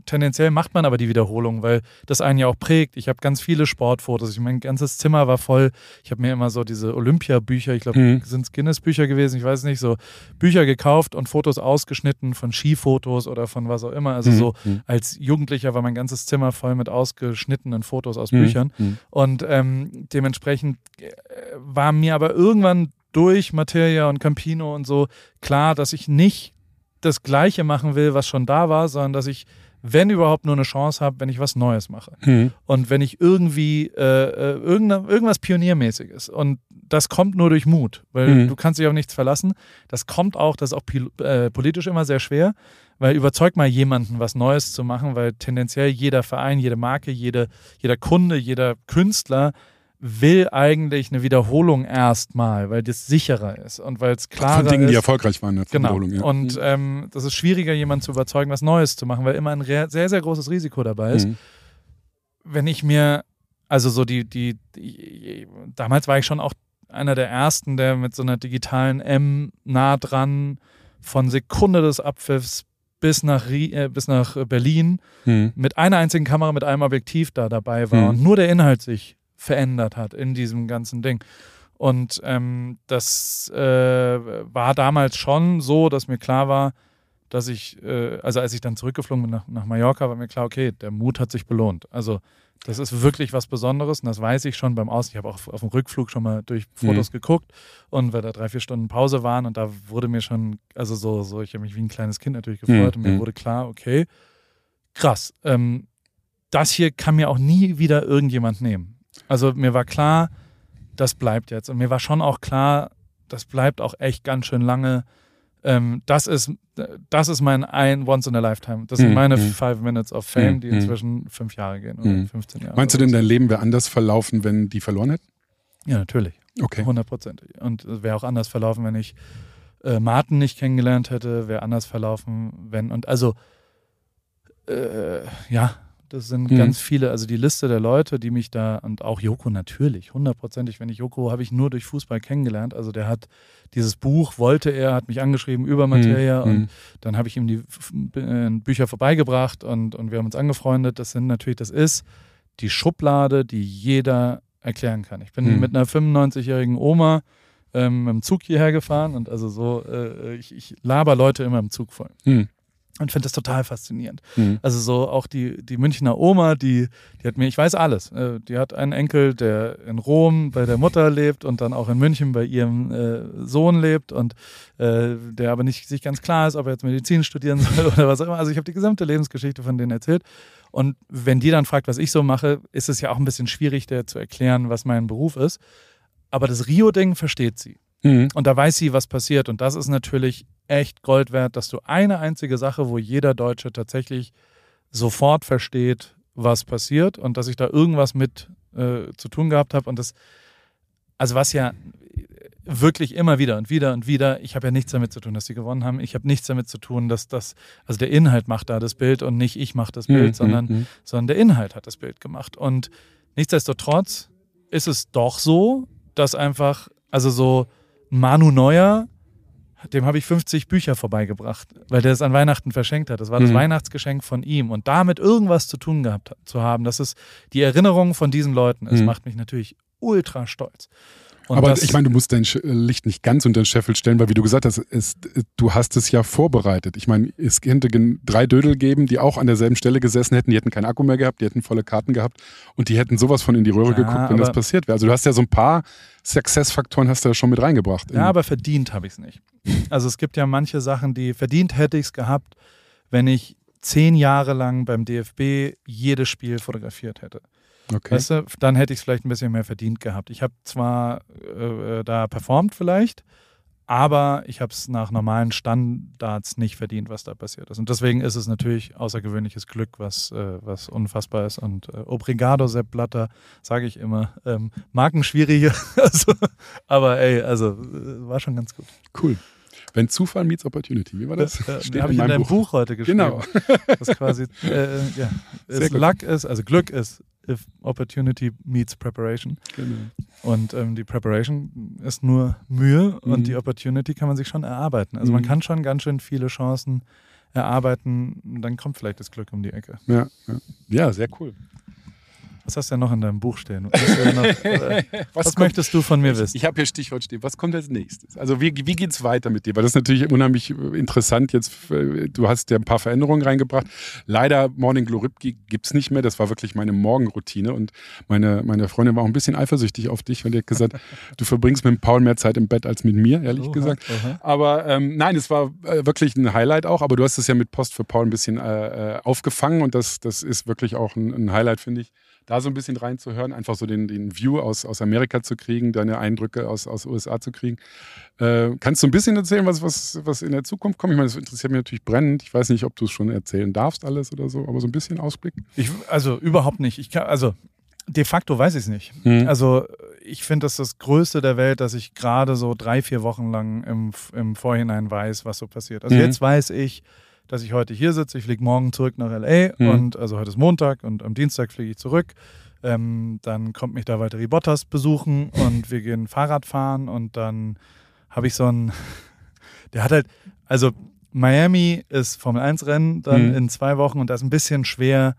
tendenziell macht man aber die Wiederholung, weil das einen ja auch prägt. Ich habe ganz viele Sportfotos. Ich, mein ganzes Zimmer war voll. Ich habe mir immer so diese Olympia-Bücher, ich glaube, Mhm. sind es Guinness-Bücher gewesen, ich weiß nicht, so Bücher gekauft und Fotos ausgeschnitten von Skifotos oder von was auch immer. Also Mhm. so Mhm. als Jugendlicher war mein ganzes Zimmer voll mit ausgeschnittenen Fotos aus Mhm. Büchern. Mhm. Und ähm, dementsprechend äh, war mir aber irgendwann durch Materia und Campino und so klar, dass ich nicht das Gleiche machen will, was schon da war, sondern dass ich, wenn überhaupt, nur eine Chance habe, wenn ich was Neues mache. Mhm. Und wenn ich irgendwie äh, äh, irgendwas Pioniermäßiges und das kommt nur durch Mut, weil Mhm. du kannst dich auf nichts verlassen. Das kommt auch, das ist auch äh, politisch immer sehr schwer, weil überzeug mal jemanden, was Neues zu machen, weil tendenziell jeder Verein, jede Marke, jede, jeder Kunde, jeder Künstler will eigentlich eine Wiederholung erstmal, weil das sicherer ist und weil es klarer Von Dingen, ist. die erfolgreich waren. Jetzt Genau. Wiederholung, ja. Und ähm, das ist schwieriger, jemanden zu überzeugen, was Neues zu machen, weil immer ein sehr, sehr großes Risiko dabei ist. Mhm. wenn ich mir, also so die, die, die, damals war ich schon auch einer der ersten, der mit so einer digitalen M nah dran von Sekunde des Abpfiffs bis nach, äh, bis nach Berlin Hm. mit einer einzigen Kamera, mit einem Objektiv da dabei war Hm. und nur der Inhalt sich verändert hat in diesem ganzen Ding. Und ähm, das äh, war damals schon so, dass mir klar war, dass ich, äh, also als ich dann zurückgeflogen bin nach, nach Mallorca, war mir klar, okay, der Mut hat sich belohnt. Also das ist wirklich was Besonderes und das weiß ich schon beim Aus. Ich habe auch auf, dem Rückflug schon mal durch Fotos geguckt und weil da drei, vier Stunden Pause waren und da wurde mir schon, also so, so ich habe mich wie ein kleines Kind natürlich gefreut und mir Mhm. wurde klar, okay, krass, ähm, das hier kann mir auch nie wieder irgendjemand nehmen. Also mir war klar, das bleibt jetzt. Und mir war schon auch klar, das bleibt auch echt ganz schön lange. Ähm, das ist, das ist mein ein Once in a Lifetime. Das sind Mhm, meine mhm. Five Minutes of Fame, Mhm, die inzwischen fünf Jahre gehen oder Mhm. 15 Jahre. Meinst du denn, dein Leben wäre anders verlaufen, wenn die verloren hätten? Ja, natürlich. Okay. Hundertprozentig. Und es wäre auch anders verlaufen, wenn ich äh, Martin nicht kennengelernt hätte, wäre anders verlaufen, wenn. Und also, äh, ja, das sind Mhm. ganz viele, also die Liste der Leute, die mich da, und auch Joko natürlich, hundertprozentig, wenn ich Joko habe ich nur durch Fußball kennengelernt. Also der hat dieses Buch, wollte er, hat mich angeschrieben über Materia Mhm. und dann habe ich ihm die äh, Bücher vorbeigebracht und, und wir haben uns angefreundet. Das sind natürlich, das ist die Schublade, die jeder erklären kann. Ich bin Mhm. mit einer 95-jährigen Oma ähm, im Zug hierher gefahren und also so, äh, ich, ich laber Leute immer im Zug voll Hm. Und finde das total faszinierend. Hm. Also so auch die, die Münchner Oma, die, die hat mir, ich weiß alles, äh, die hat einen Enkel, der in Rom bei der Mutter lebt und dann auch in München bei ihrem äh, Sohn lebt und äh, der aber nicht sich ganz klar ist, ob er jetzt Medizin studieren [laughs] soll oder was auch immer. Also ich habe die gesamte Lebensgeschichte von denen erzählt. Und wenn die dann fragt, was ich so mache, ist es ja auch ein bisschen schwierig, der zu erklären, was mein Beruf ist. Aber das Rio-Ding versteht sie. Hm. Und da weiß sie, was passiert. Und das ist natürlich echt Gold wert, dass du eine einzige Sache, wo jeder Deutsche tatsächlich sofort versteht, was passiert und dass ich da irgendwas mit äh, zu tun gehabt habe. Und das, also was ja wirklich immer wieder und wieder und wieder, ich habe ja nichts damit zu tun, dass sie gewonnen haben. Ich habe nichts damit zu tun, dass das, also der Inhalt macht da das Bild und nicht ich mache das Bild, Hm, sondern hm, hm. sondern der Inhalt hat das Bild gemacht. Und nichtsdestotrotz ist es doch so, dass einfach, also so Manu Neuer, dem habe ich 50 Bücher vorbeigebracht, weil der es an Weihnachten verschenkt hat. Das war das Mhm. Weihnachtsgeschenk von ihm. Und damit irgendwas zu tun gehabt zu haben, das ist die Erinnerung von diesen Leuten ist, Mhm. macht mich natürlich ultra stolz. Und Aber ich meine, du musst dein Sch- Licht nicht ganz unter den Scheffel stellen, weil wie du gesagt hast, es, du hast es ja vorbereitet. Ich meine, es könnte drei Dödel geben, die auch an derselben Stelle gesessen hätten, die hätten keinen Akku mehr gehabt, die hätten volle Karten gehabt und die hätten sowas von in die Röhre Ja, geguckt, wenn das passiert wäre. Also du hast ja so ein paar Success-Faktoren hast du ja schon mit reingebracht. Ja, aber verdient habe ich es nicht. Also es gibt ja manche Sachen, die verdient hätte ich es gehabt, wenn ich zehn Jahre lang beim DFB jedes Spiel fotografiert hätte. Okay. Weißt du, dann hätte ich es vielleicht ein bisschen mehr verdient gehabt. Ich habe zwar äh, äh, da performt vielleicht, aber ich habe es nach normalen Standards nicht verdient, was da passiert ist. Und deswegen ist es natürlich außergewöhnliches Glück, was, äh, was unfassbar ist. Und äh, Obrigado, Sepp Blatter, sage ich immer. Ähm, Markenschwierige, [laughs] also, aber ey, also äh, war schon ganz gut. Cool. Wenn Zufall meets Opportunity, wie war das? Äh, Steht habe ich in deinem Buch, heute geschrieben. Genau. [laughs] Das quasi, äh, ja, Sehr ist. Luck ist, also Glück ist, if Opportunity meets Preparation. genau. Und ähm, die Preparation ist nur Mühe Mhm. und die Opportunity kann man sich schon erarbeiten. Also man Mhm. kann schon ganz schön viele Chancen erarbeiten. Dann kommt vielleicht das Glück um die Ecke. Ja, ja. ja, sehr cool. Was hast du denn noch in deinem Buch stehen? Was, noch, [laughs] äh, was kommt- möchtest du von mir wissen? Ich habe hier Stichwort stehen. Was kommt als nächstes? Also wie, wie geht's weiter mit dir? Weil das ist natürlich unheimlich äh, interessant. Jetzt, äh, du hast ja ein paar Veränderungen reingebracht. Leider Morning Glory gibt's nicht mehr. Das war wirklich meine Morgenroutine. Und meine, meine Freundin war auch ein bisschen eifersüchtig auf dich, weil die hat gesagt, [laughs] du verbringst mit Paul mehr Zeit im Bett als mit mir, ehrlich Oha, gesagt. oha. Aber ähm, nein, es war wirklich ein Highlight auch. Aber du hast es ja mit Post für Paul ein bisschen äh, aufgefangen und das, das ist wirklich auch ein, ein Highlight, finde ich. Da so ein bisschen reinzuhören, einfach so den, den View aus, aus Amerika zu kriegen, deine Eindrücke aus, aus USA zu kriegen. Äh, kannst du ein bisschen erzählen, was, was, was in der Zukunft kommt? Ich meine, das interessiert mich natürlich brennend. Ich weiß nicht, ob du es schon erzählen darfst, alles oder so, aber so ein bisschen Ausblick. Ich, also überhaupt nicht. Ich kann, also de facto weiß ich es nicht. Mhm. Also ich finde das das Größte der Welt, dass ich gerade so drei, vier Wochen lang im, im Vorhinein weiß, was so passiert. Also Mhm. jetzt weiß ich, dass ich heute hier sitze. Ich fliege morgen zurück nach LA Mhm. und also heute ist Montag und am Dienstag fliege ich zurück. Ähm, dann kommt mich da Valtteri Bottas besuchen und wir gehen Fahrrad fahren und dann habe ich so einen, [laughs] der hat halt, also Miami ist Formel 1 Rennen dann Mhm. in zwei Wochen und das ist ein bisschen schwer.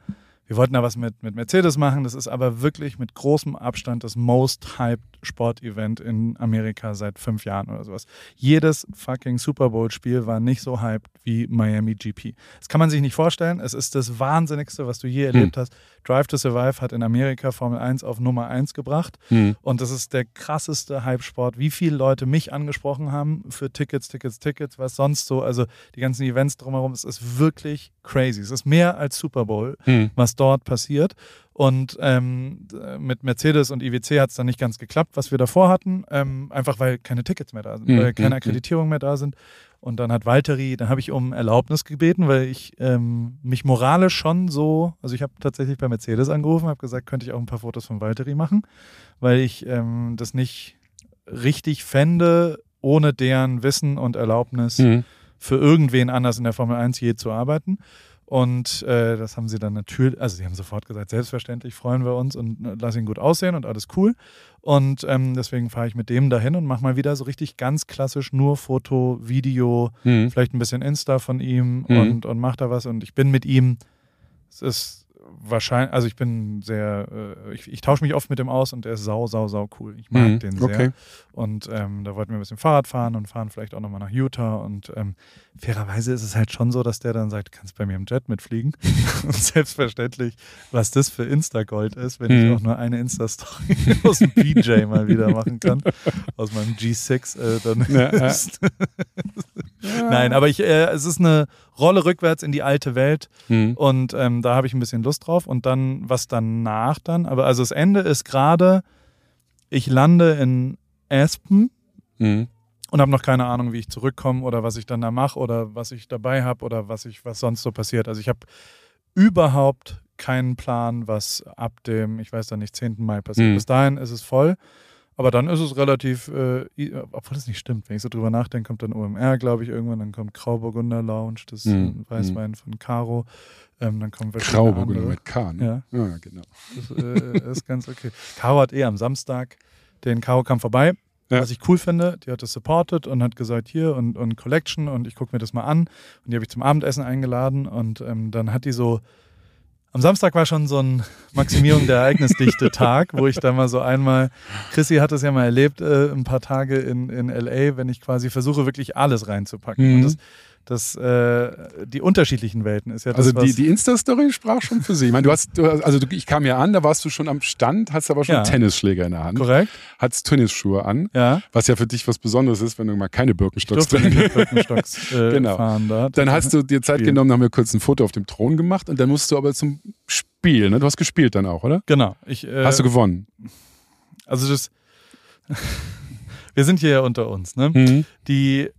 Wir wollten da was mit, mit Mercedes machen. Das ist aber wirklich mit großem Abstand das most hyped Sportevent in Amerika seit fünf Jahren oder sowas. Jedes fucking Super Bowl-Spiel war nicht so hyped wie Miami GP. Das kann man sich nicht vorstellen. Es ist das Wahnsinnigste, was du je erlebt hast. Drive to Survive hat in Amerika Formel 1 auf Nummer 1 gebracht. Mhm. Und das ist der krasseste Hype-Sport. Wie viele Leute mich angesprochen haben für Tickets, Tickets, Tickets, was sonst so. Also die ganzen Events drumherum. Es ist wirklich crazy. Es ist mehr als Super Bowl, Mhm. was dort passiert. Und ähm, mit Mercedes und IWC hat es dann nicht ganz geklappt, was wir davor hatten. Ähm, einfach weil keine Tickets mehr da sind, Mhm, weil keine mhm, Akkreditierung mehr da sind. Und dann hat Valtteri, dann habe ich um Erlaubnis gebeten, weil ich ähm, mich moralisch schon so, also ich habe tatsächlich bei Mercedes angerufen, habe gesagt, könnte ich auch ein paar Fotos von Valtteri machen, weil ich ähm, das nicht richtig fände, ohne deren Wissen und Erlaubnis Mhm. für irgendwen anders in der Formel 1 je zu arbeiten. Und äh, das haben sie dann natürlich, also sie haben sofort gesagt, selbstverständlich freuen wir uns und äh, lass ihn gut aussehen und alles cool. Und ähm, deswegen fahre ich mit dem dahin und mache mal wieder so richtig ganz klassisch nur Foto, Video, Mhm. vielleicht ein bisschen Insta von ihm Mhm. und, und mach da was. Und ich bin mit ihm, es ist wahrscheinlich, also ich bin sehr, äh, ich, ich tausche mich oft mit dem aus und der ist sau, sau, sau cool. Ich mag Mhm. den sehr. Okay. Und ähm, da wollten wir ein bisschen Fahrrad fahren und fahren vielleicht auch nochmal nach Utah. Und ähm, fairerweise ist es halt schon so, dass der dann sagt, du kannst bei mir im Jet mitfliegen. [laughs] und selbstverständlich, was das für Insta-Gold ist, wenn Mhm. ich auch nur eine Insta-Story [laughs] aus dem BJ mal wieder machen kann. Aus meinem G6, äh, dann Ja, ja. ist [laughs] Nein, aber ich, äh, es ist eine Rolle rückwärts in die alte Welt Mhm. und ähm, da habe ich ein bisschen Lust drauf. Und dann, was danach dann, aber also das Ende ist gerade, ich lande in Aspen Mhm. und habe noch keine Ahnung, wie ich zurückkomme oder was ich dann da mache oder was ich dabei habe oder was ich, was sonst so passiert. Also ich habe überhaupt keinen Plan, was ab dem, ich weiß da nicht, 10. Mai passiert. Mhm. Bis dahin ist es voll. Aber dann ist es relativ, äh, obwohl das nicht stimmt, wenn ich so drüber nachdenke, kommt dann OMR, glaube ich, irgendwann, dann kommt Grauburgunder Lounge, das äh, Weißwein von Caro, ähm, dann kommen Grauburgunder mit K, ne? Ja, Ja, genau. das äh, ist ganz okay. Caro hat eh am Samstag, den Caro kam vorbei, Ja. was ich cool finde. Die hat das supported und hat gesagt, hier und, und Collection und ich gucke mir das mal an. Und die habe ich zum Abendessen eingeladen und ähm, dann hat die so, am Samstag war schon so ein Maximierung der Ereignisdichte Tag, wo ich da mal so einmal, Chrissy hat das ja mal erlebt, äh, ein paar Tage in, in LA, wenn ich quasi versuche, wirklich alles reinzupacken. Mhm. Und das, das äh, die unterschiedlichen Welten ist ja das, Also die, die Insta-Story sprach schon für sich. Ich meine, du hast, du, also du, ich kam ja an, da warst du schon am Stand, hast aber schon Ja. Tennisschläger in der Hand, korrekt? hattest Tennisschuhe an, Ja. was ja für dich was Besonderes ist, wenn du mal keine Birkenstocks mit [laughs] Birkenstocks äh, Genau. fahren da. Dann hast du dir Zeit Spiel. genommen, haben wir kurz ein Foto auf dem Thron gemacht und dann musst du aber zum Spiel, ne? Du hast gespielt dann auch, oder? Genau. Ich, äh, Hast du gewonnen? also das. [laughs] wir sind hier ja unter uns, ne? Mhm. Die,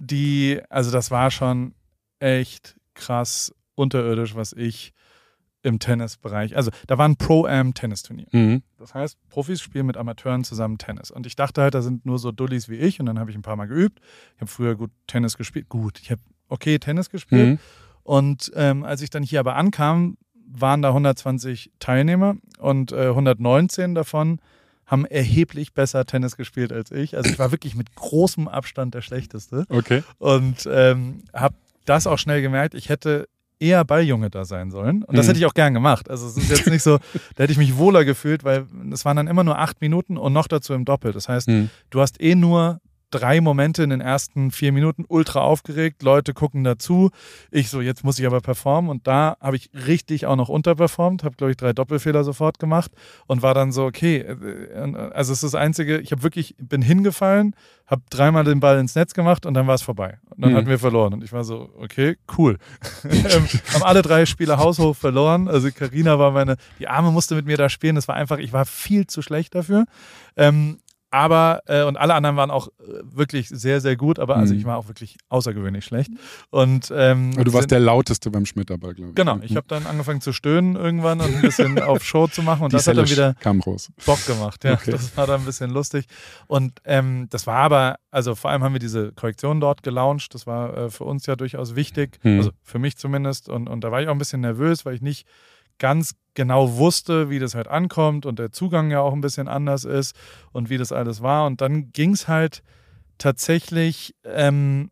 die, also das war schon echt krass unterirdisch, was ich im Tennisbereich. Also da war ein Pro-Am-Tennisturnier. Mhm. Das heißt, Profis spielen mit Amateuren zusammen Tennis. Und ich dachte halt, da sind nur so Dullis wie ich. Und dann habe ich ein paar Mal geübt. Ich habe früher gut Tennis gespielt. Gut, ich habe okay Tennis gespielt. Mhm. Und ähm, als ich dann hier aber ankam, waren da 120 Teilnehmer und äh, 119 davon haben erheblich besser Tennis gespielt als ich. Also ich war wirklich mit großem Abstand der Schlechteste Okay. und ähm, habe das auch schnell gemerkt. Ich hätte eher Balljunge da sein sollen und das Mhm. hätte ich auch gern gemacht. Also es ist jetzt nicht so, [laughs] da hätte ich mich wohler gefühlt, weil es waren dann immer nur acht Minuten und noch dazu im Doppel. Das heißt, Mhm. du hast eh nur drei Momente in den ersten vier Minuten ultra aufgeregt, Leute gucken dazu. Ich so, jetzt muss ich aber performen und da habe ich richtig auch noch unterperformt, habe glaube ich drei Doppelfehler sofort gemacht und war dann so, okay, äh, also es ist das Einzige, ich habe wirklich, bin hingefallen, habe dreimal den Ball ins Netz gemacht und dann war es vorbei. Und dann Mhm. hatten wir verloren und ich war so, okay, cool. [laughs] ähm, haben alle drei Spiele haushoch verloren, also Karina war meine, die Arme musste mit mir da spielen, das war einfach, ich war viel zu schlecht dafür. Ähm, aber, äh, und alle anderen waren auch äh, wirklich sehr, sehr gut, aber also Mhm. ich war auch wirklich außergewöhnlich schlecht. Und ähm, Aber du warst sind- der lauteste beim Schmetterball, glaube ich. Genau, ich habe dann angefangen zu stöhnen irgendwann und ein bisschen [laughs] auf Show zu machen und Die das hat dann wieder kam raus. Bock gemacht. Ja, [laughs] Okay. das war dann ein bisschen lustig. Und ähm, das war aber, also vor allem haben wir diese Korrektion dort gelauncht. Das war äh, für uns ja durchaus wichtig, Hm. also für mich zumindest. Und, und da war ich auch ein bisschen nervös, weil ich nicht ganz genau wusste, wie das halt ankommt und der Zugang ja auch ein bisschen anders ist und wie das alles war. Und dann ging es halt tatsächlich. Ähm,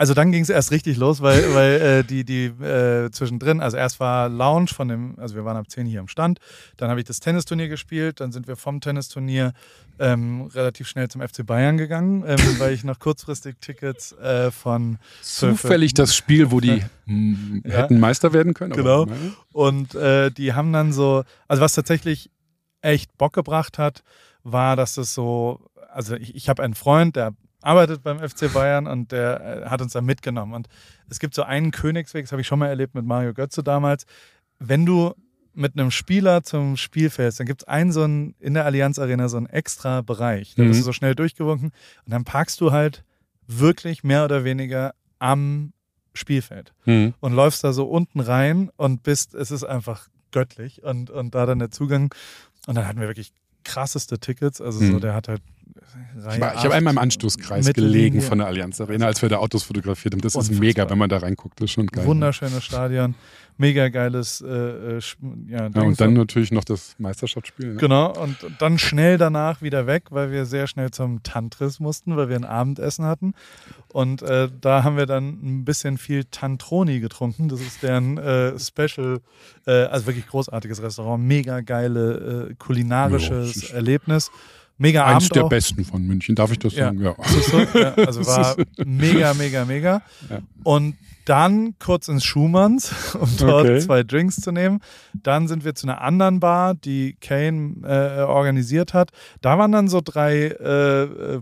also dann ging es erst richtig los, weil, [laughs] weil äh, die, die äh, zwischendrin, also erst war Lounge von dem, also wir waren ab 10 hier am Stand, dann habe ich das Tennisturnier gespielt, dann sind wir vom Tennisturnier ähm, relativ schnell zum FC Bayern gegangen, ähm, [laughs] weil ich noch kurzfristig Tickets äh, von Zufällig das Spiel, wo die [laughs] Ja. hätten Meister werden können. Genau. Aber, naja. Und äh, die haben dann so, also was tatsächlich echt Bock gebracht hat, war, dass es so, also ich, ich habe einen Freund, der arbeitet beim FC Bayern und der äh, hat uns da mitgenommen. Und es gibt so einen Königsweg, das habe ich schon mal erlebt mit Mario Götze damals. Wenn du mit einem Spieler zum Spiel fährst, dann gibt es einen so einen, in der Allianz Arena so einen extra Bereich. Da Mhm. bist du so schnell durchgewunken und dann parkst du halt wirklich mehr oder weniger am Spielfeld Hm. und läufst da so unten rein und bist, es ist einfach göttlich und, und da dann der Zugang. Und dann hatten wir wirklich krasseste Tickets. Also so, Mhm. der hat halt Reihe Ich, war- ich habe einmal im Anstoßkreis Mittellinie. gelegen von der Allianz Arena, als wir da Autos fotografiert haben. Das ist Unfassbar. mega, wenn man da reinguckt. Das ist schon geil. Wunderschönes Stadion, mega geiles, äh, äh, ja, Ja, und dann natürlich noch das Meisterschaftsspiel. Ne? Genau, und dann schnell danach wieder weg, weil wir sehr schnell zum Tantris mussten, weil wir ein Abendessen hatten. Und äh, da haben wir dann ein bisschen viel Tantroni getrunken. Das ist deren äh, Special, äh, also wirklich großartiges Restaurant, mega geile äh, kulinarisches ist Erlebnis. Mega Eins Abend der auch. besten von München, darf ich das Ja. sagen? Ja. So? Ja, also [laughs] war mega, [laughs] mega, mega. Ja. Und dann kurz ins Schumanns, [laughs] um dort Okay. zwei Drinks zu nehmen. Dann sind wir zu einer anderen Bar, die Kane äh, organisiert hat. Da waren dann so drei äh, äh,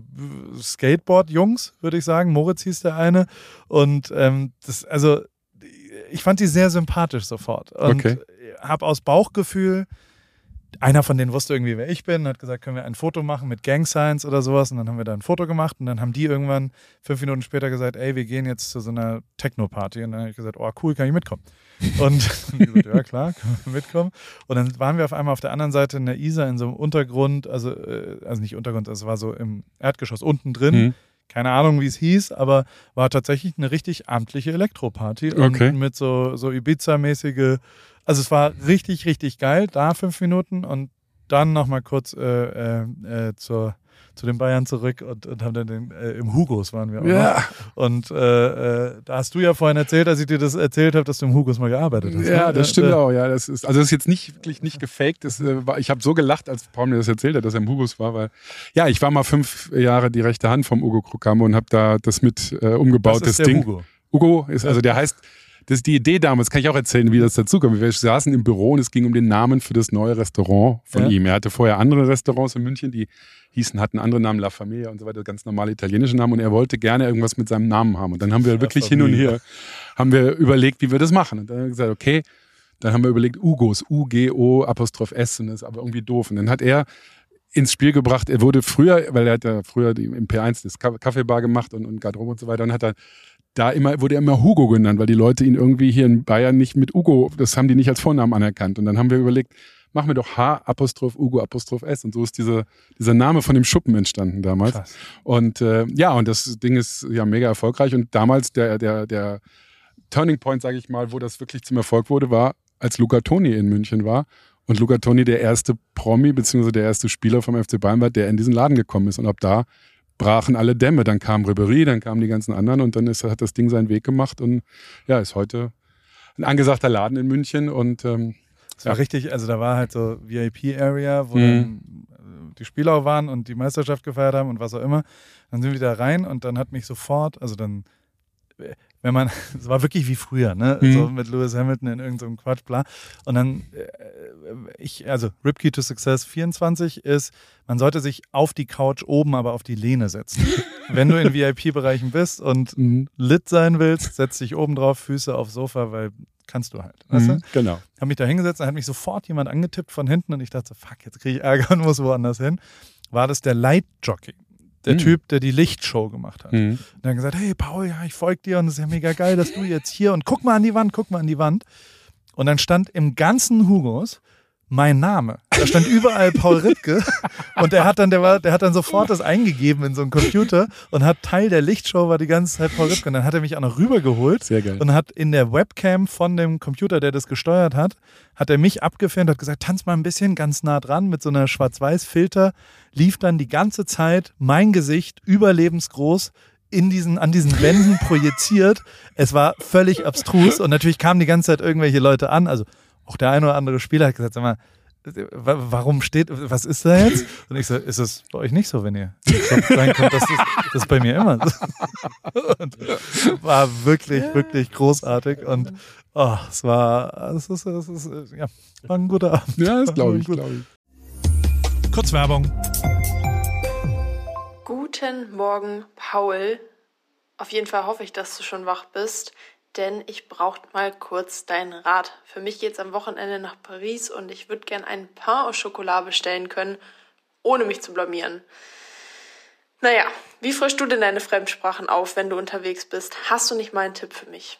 Skateboard-Jungs, würde ich sagen. Moritz hieß der eine. Und ähm, das, also, ich fand die sehr sympathisch sofort. Und Okay. habe aus Bauchgefühl einer von denen wusste irgendwie, wer ich bin, hat gesagt, können wir ein Foto machen mit Gang Signs oder sowas. Und dann haben wir da ein Foto gemacht und dann haben die irgendwann fünf Minuten später gesagt, ey, wir gehen jetzt zu so einer Techno-Party. Und dann habe ich gesagt, oh cool, kann ich mitkommen? [laughs] Und [laughs] die gesagt, ja klar, können wir mitkommen. Und dann waren wir auf einmal auf der anderen Seite in der Isar in so einem Untergrund, also, äh, also nicht Untergrund, es war so im Erdgeschoss unten drin. Mhm. Keine Ahnung, wie es hieß, aber war tatsächlich eine richtig amtliche Elektroparty. Und Okay. mit so, so Ibiza-mäßige, also es war richtig, richtig geil. Da fünf Minuten und dann nochmal kurz äh, äh, äh, zur, zu den Bayern zurück und, und haben dann den, äh, im Hugos waren wir auch noch. Ja, Und äh, äh, da hast du ja vorhin erzählt, als ich dir das erzählt habe, dass du im Hugos mal gearbeitet hast. ja, ne? das stimmt auch. Ja, das ist, also das ist jetzt nicht wirklich nicht gefaked. Das, äh, war, ich habe so gelacht, als Paul mir das erzählt hat, dass er im Hugos war, weil ja, ich war mal fünf Jahre die rechte Hand vom Ugo Krukamo und habe da das mit äh, umgebaut, Das ist das der Ding. Hugo. Ugo ist, also der heißt, das ist die Idee damals, kann ich auch erzählen, wie das dazu kam. Wir saßen im Büro und es ging um den Namen für das neue Restaurant von Ja. ihm. Er hatte vorher andere Restaurants in München, die hießen, hatten andere Namen, La Familia und so weiter, ganz normale italienische Namen und er wollte gerne irgendwas mit seinem Namen haben. Und dann haben wir wirklich hin und her, haben wir überlegt, wie wir das machen. Und dann haben wir gesagt, okay, dann haben wir überlegt, Ugos, U-G-O, Apostroph S, und das ist aber irgendwie doof. Und dann hat er ins Spiel gebracht, er wurde früher, weil er hat ja früher die, im P1 das Ka- Kaffeebar gemacht und, und Garderobe und so weiter, und hat er da immer, wurde er immer Hugo genannt, weil die Leute ihn irgendwie hier in Bayern nicht mit Ugo, das haben die nicht als Vornamen anerkannt. Und dann haben wir überlegt, machen wir doch H Apostroph Ugo Apostroph S. Und so ist diese, dieser Name von dem Schuppen entstanden damals. Krass. Und äh, ja, und das Ding ist ja mega erfolgreich. Und damals der, der, der Turning Point, sage ich mal, wo das wirklich zum Erfolg wurde, war, als Luca Toni in München war. Und Luca Toni der erste Promi, beziehungsweise der erste Spieler vom FC Bayern war, der in diesen Laden gekommen ist. Und ab da brachen alle Dämme. Dann kam Ribery, dann kamen die ganzen anderen und dann ist, hat das Ding seinen Weg gemacht und ja, ist heute ein angesagter Laden in München und ähm, Es war Ja. richtig, also da war halt so VIP-Area, wo Mhm. dann äh, die Spieler auch waren und die Meisterschaft gefeiert haben und was auch immer. Dann sind wir da rein und dann hat mich sofort, also dann, äh, wenn man, [laughs] es war wirklich wie früher, ne? Mhm. So mit Lewis Hamilton in irgendeinem Quatsch, bla. Und dann, äh, ich, also Ripkey to Success 24 ist, man sollte sich auf die Couch oben, aber auf die Lehne setzen. [laughs] wenn du in VIP-Bereichen bist und mhm. lit sein willst, setz dich oben drauf, Füße aufs Sofa, weil kannst du halt. Weißt du? Mhm. genau. habe mich da hingesetzt, dann hat mich sofort jemand angetippt von hinten und ich dachte, fuck, jetzt kriege ich Ärger und muss woanders hin. war das der Lightjockey. Der Mhm. Typ, der die Lichtshow gemacht hat. Mhm. Und dann gesagt, hey Paul, ja, ich folge dir und es ist ja mega geil, dass du jetzt hier und guck mal an die Wand, guck mal an die Wand. Und dann stand im ganzen Hugos mein Name. Da stand überall Paul Rittke [laughs] und der hat dann, der war, der hat dann sofort das eingegeben in so einen Computer und hat Teil der Lichtshow war die ganze Zeit Paul Rittke. Und dann hat er mich auch noch rübergeholt Sehr geil. und hat in der Webcam von dem Computer, der das gesteuert hat, hat er mich abgefilmt, hat gesagt, tanz mal ein bisschen ganz nah dran mit so einer Schwarz-Weiß-Filter, lief dann die ganze Zeit mein Gesicht überlebensgroß in diesen, an diesen Wänden projiziert. Es war völlig abstrus und natürlich kamen die ganze Zeit irgendwelche Leute an, also auch der eine oder andere Spieler hat gesagt, sag mal, wa- warum steht, was ist da jetzt? Und ich so, ist es bei euch nicht so, wenn ihr reinkommt? Das ist, das ist bei mir immer so. Und war wirklich, wirklich großartig und oh, es war, es ist, es ist, ja, war ein guter Abend. Ja, das glaube ich, gut. glaube ich. Kurz Werbung. Guten Morgen, Paul. Auf jeden Fall hoffe ich, dass du schon wach bist, denn ich brauche mal kurz deinen Rat. Für mich geht's am Wochenende nach Paris und ich würde gern einen Pain au Chocolat bestellen können, ohne mich zu blamieren. Naja, wie frischst du denn deine Fremdsprachen auf, wenn du unterwegs bist? Hast du nicht mal einen Tipp für mich?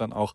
dann auch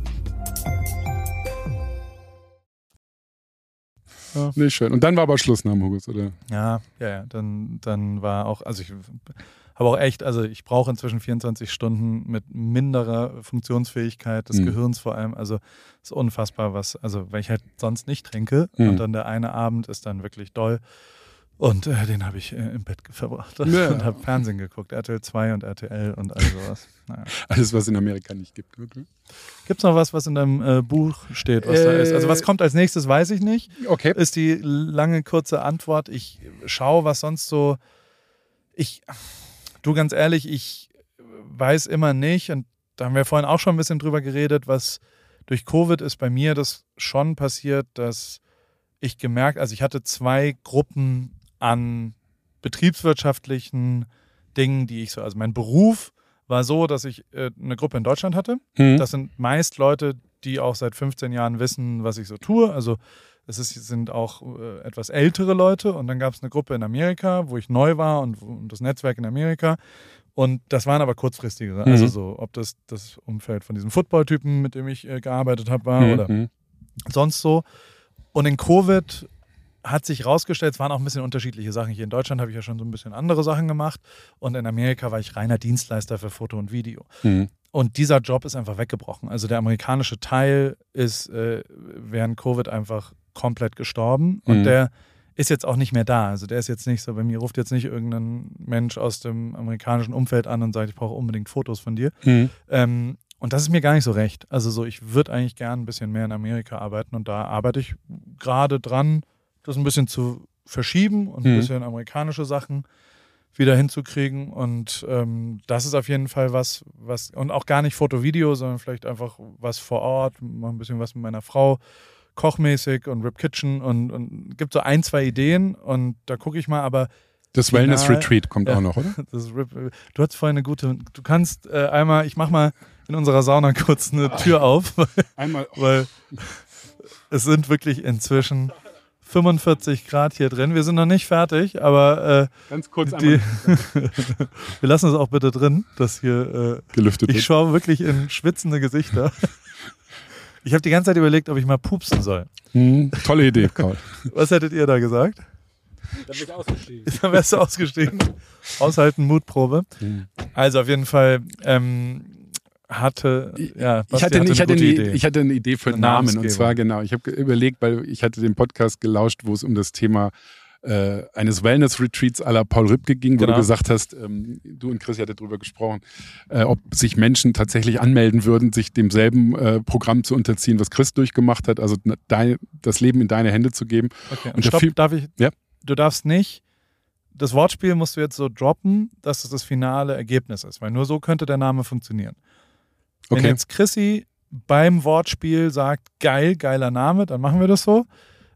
Nee, schön. Und dann war aber Schluss nach dem Hugus, oder? Ja, ja, ja. Dann, dann war auch, also ich habe auch echt, also ich brauche inzwischen 24 Stunden mit minderer Funktionsfähigkeit des Mhm. Gehirns vor allem. Also es ist unfassbar, was, also weil ich halt sonst nicht trinke Mhm. und dann der eine Abend ist dann wirklich doll. Und äh, den habe ich äh, im Bett verbracht [laughs] Ja. und habe Fernsehen geguckt, RTL 2 und RTL und all sowas. [laughs] Naja. Alles, was in Amerika nicht gibt. Okay. Gibt es noch was, was in deinem äh, Buch steht, was da Äh, ist? Also was kommt als nächstes, weiß ich nicht. okay. Ist die lange, kurze Antwort. Ich schaue, was sonst so. Ich, du ganz ehrlich, ich weiß immer nicht, und da haben wir vorhin auch schon ein bisschen drüber geredet, was durch Covid ist bei mir das schon passiert, dass ich gemerkt, also ich hatte zwei Gruppen an betriebswirtschaftlichen Dingen, die ich so, also mein Beruf war so, dass ich äh, eine Gruppe in Deutschland hatte. Hm. Das sind meist Leute, die auch seit 15 Jahren wissen, was ich so tue. Also es ist, sind auch äh, etwas ältere Leute und dann gab es eine Gruppe in Amerika, wo ich neu war und, und das Netzwerk in Amerika. Und das waren aber kurzfristigere. Also Mhm. so, ob das das Umfeld von diesem Football-Typen, mit dem ich äh, gearbeitet habe, war oder Mhm. sonst so. Und in Covid hat sich rausgestellt, es waren auch ein bisschen unterschiedliche Sachen. Hier in Deutschland habe ich ja schon so ein bisschen andere Sachen gemacht und in Amerika war ich reiner Dienstleister für Foto und Video. Mhm. Und dieser Job ist einfach weggebrochen. Also der amerikanische Teil ist äh, während Covid einfach komplett gestorben und Mhm. der ist jetzt auch nicht mehr da. Also der ist jetzt nicht so, bei mir ruft jetzt nicht irgendein Mensch aus dem amerikanischen Umfeld an und sagt, ich brauche unbedingt Fotos von dir. Mhm. Ähm, und das ist mir gar nicht so recht. Also so, ich würde eigentlich gern ein bisschen mehr in Amerika arbeiten und da arbeite ich gerade dran, das ein bisschen zu verschieben und ein Mhm. bisschen amerikanische Sachen wieder hinzukriegen. Und ähm, das ist auf jeden Fall was, was, und auch gar nicht Foto-Video, sondern vielleicht einfach was vor Ort, mal ein bisschen was mit meiner Frau, kochmäßig und Rip Kitchen und, und gibt so ein, zwei Ideen und da gucke ich mal, aber Das Wellness Retreat kommt Ja. auch noch, oder? [laughs] du hast vorhin eine gute, du kannst äh, einmal, ich mach mal in unserer Sauna kurz eine Tür auf, weil, [laughs] Einmal. weil es sind wirklich inzwischen 45 Grad hier drin. Wir sind noch nicht fertig, aber Ganz kurz äh, die, [laughs] wir lassen es auch bitte drin, dass hier äh, gelüftet ich wird. schaue wirklich in schwitzende Gesichter. [laughs] Ich habe die ganze Zeit überlegt, ob ich mal pupsen soll. Mhm. Tolle Idee, Karl. [laughs] Was hättet ihr da gesagt? Da bin ich ausgestiegen. Dann wärst du ausgestiegen. Aushalten, Mutprobe. Mhm. Also auf jeden Fall ähm, hatte, ja, Ich Basti hatte, ich, hatte eine ich hatte eine Idee für einen Eine Namen. Und zwar genau, ich habe überlegt, weil ich hatte den Podcast gelauscht, wo es um das Thema äh, eines Wellness-Retreats à la Paul Rübke ging, wo Genau. du gesagt hast, ähm, du und Chris hattet darüber gesprochen, äh, ob sich Menschen tatsächlich anmelden würden, sich demselben äh, Programm zu unterziehen, was Chris durchgemacht hat, also dein, das Leben in deine Hände zu geben. Okay, und Und stopp, Film- darf ich? Ja. Du darfst nicht. Das Wortspiel musst du jetzt so droppen, dass es das finale Ergebnis ist, weil nur so könnte der Name funktionieren. Wenn Okay. jetzt Chrissy beim Wortspiel sagt, geil, geiler Name, dann machen wir das so.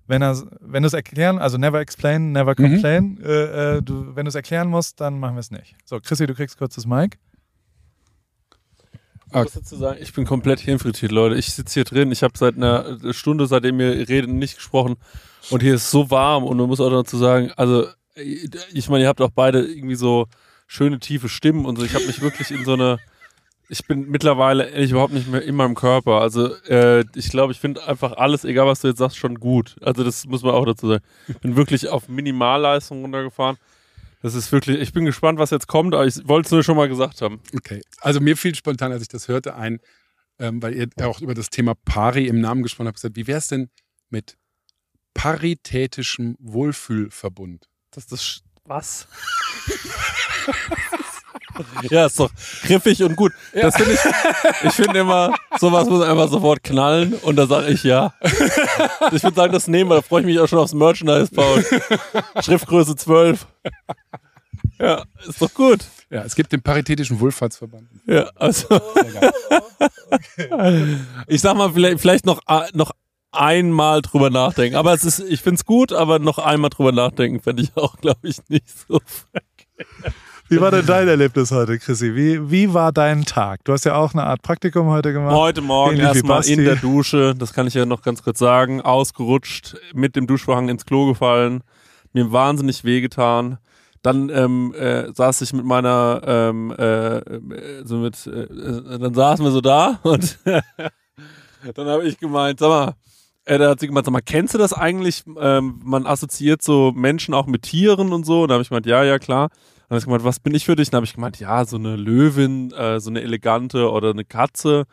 Wenn er, wenn du es erklären, also never explain, never Mhm. complain, äh, äh, du, wenn du es erklären musst, dann machen wir es nicht. So, Chrissy, du kriegst kurz das Mic. Ah. Was dazu sagen? Ich bin komplett hirnfrittiert, Leute. Ich sitze hier drin. Ich habe seit einer Stunde, seitdem wir reden, nicht gesprochen. Und hier ist so warm. Und man muss auch dazu sagen, also ich meine, ihr habt auch beide irgendwie so schöne tiefe Stimmen und so. Ich habe mich wirklich in so eine. Ich bin mittlerweile ehrlich überhaupt nicht mehr in meinem Körper. Also äh, ich glaube, ich finde einfach alles, egal was du jetzt sagst, schon gut. Also das muss man auch dazu sagen. Bin wirklich auf Minimalleistung runtergefahren. Das ist wirklich, ich bin gespannt, was jetzt kommt, aber ich wollte es nur schon mal gesagt haben. Okay. Also mir fiel spontan, als ich das hörte, ein, ähm, weil ihr auch über das Thema Pari im Namen gesprochen habt, gesagt, wie wäre es denn mit paritätischem Wohlfühlverbund? Das ist das. Sch- Was? [laughs] [laughs] ja, ist doch griffig und gut. Das finde ich. Ich finde immer, sowas muss einfach sofort knallen und da sage ich ja. Ich würde sagen, das nehmen wir. Da freue ich mich auch schon aufs Merchandise, Paul. Schriftgröße 12. Ja, ist doch gut. Ja, es gibt den paritätischen Wohlfahrtsverband. Ja, also. Ich sag mal, vielleicht, vielleicht noch, a- noch einmal drüber nachdenken. Aber es ist, ich finde es gut, aber noch einmal drüber nachdenken fände ich auch, glaube ich, nicht so. Wie war denn dein Erlebnis heute, Chrissy? Wie, wie war dein Tag? Du hast ja auch eine Art Praktikum heute gemacht. Heute Morgen erstmal in der Dusche, das kann ich ja noch ganz kurz sagen, ausgerutscht, mit dem Duschvorhang ins Klo gefallen, mir wahnsinnig wehgetan. Dann ähm, äh, saß ich mit meiner, ähm, äh, äh, so mit, äh, dann saßen wir so da [laughs] und dann habe ich gemeint, sag mal, äh, da hat sie gemeint, sag mal, kennst du das eigentlich? Ähm, man assoziiert so Menschen auch mit Tieren und so. Und da habe ich gemeint, ja, ja, klar. Dann habe ich gemeint, was bin ich für dich? Dann habe ich gemeint, ja, so eine Löwin, äh, so eine elegante oder eine Katze.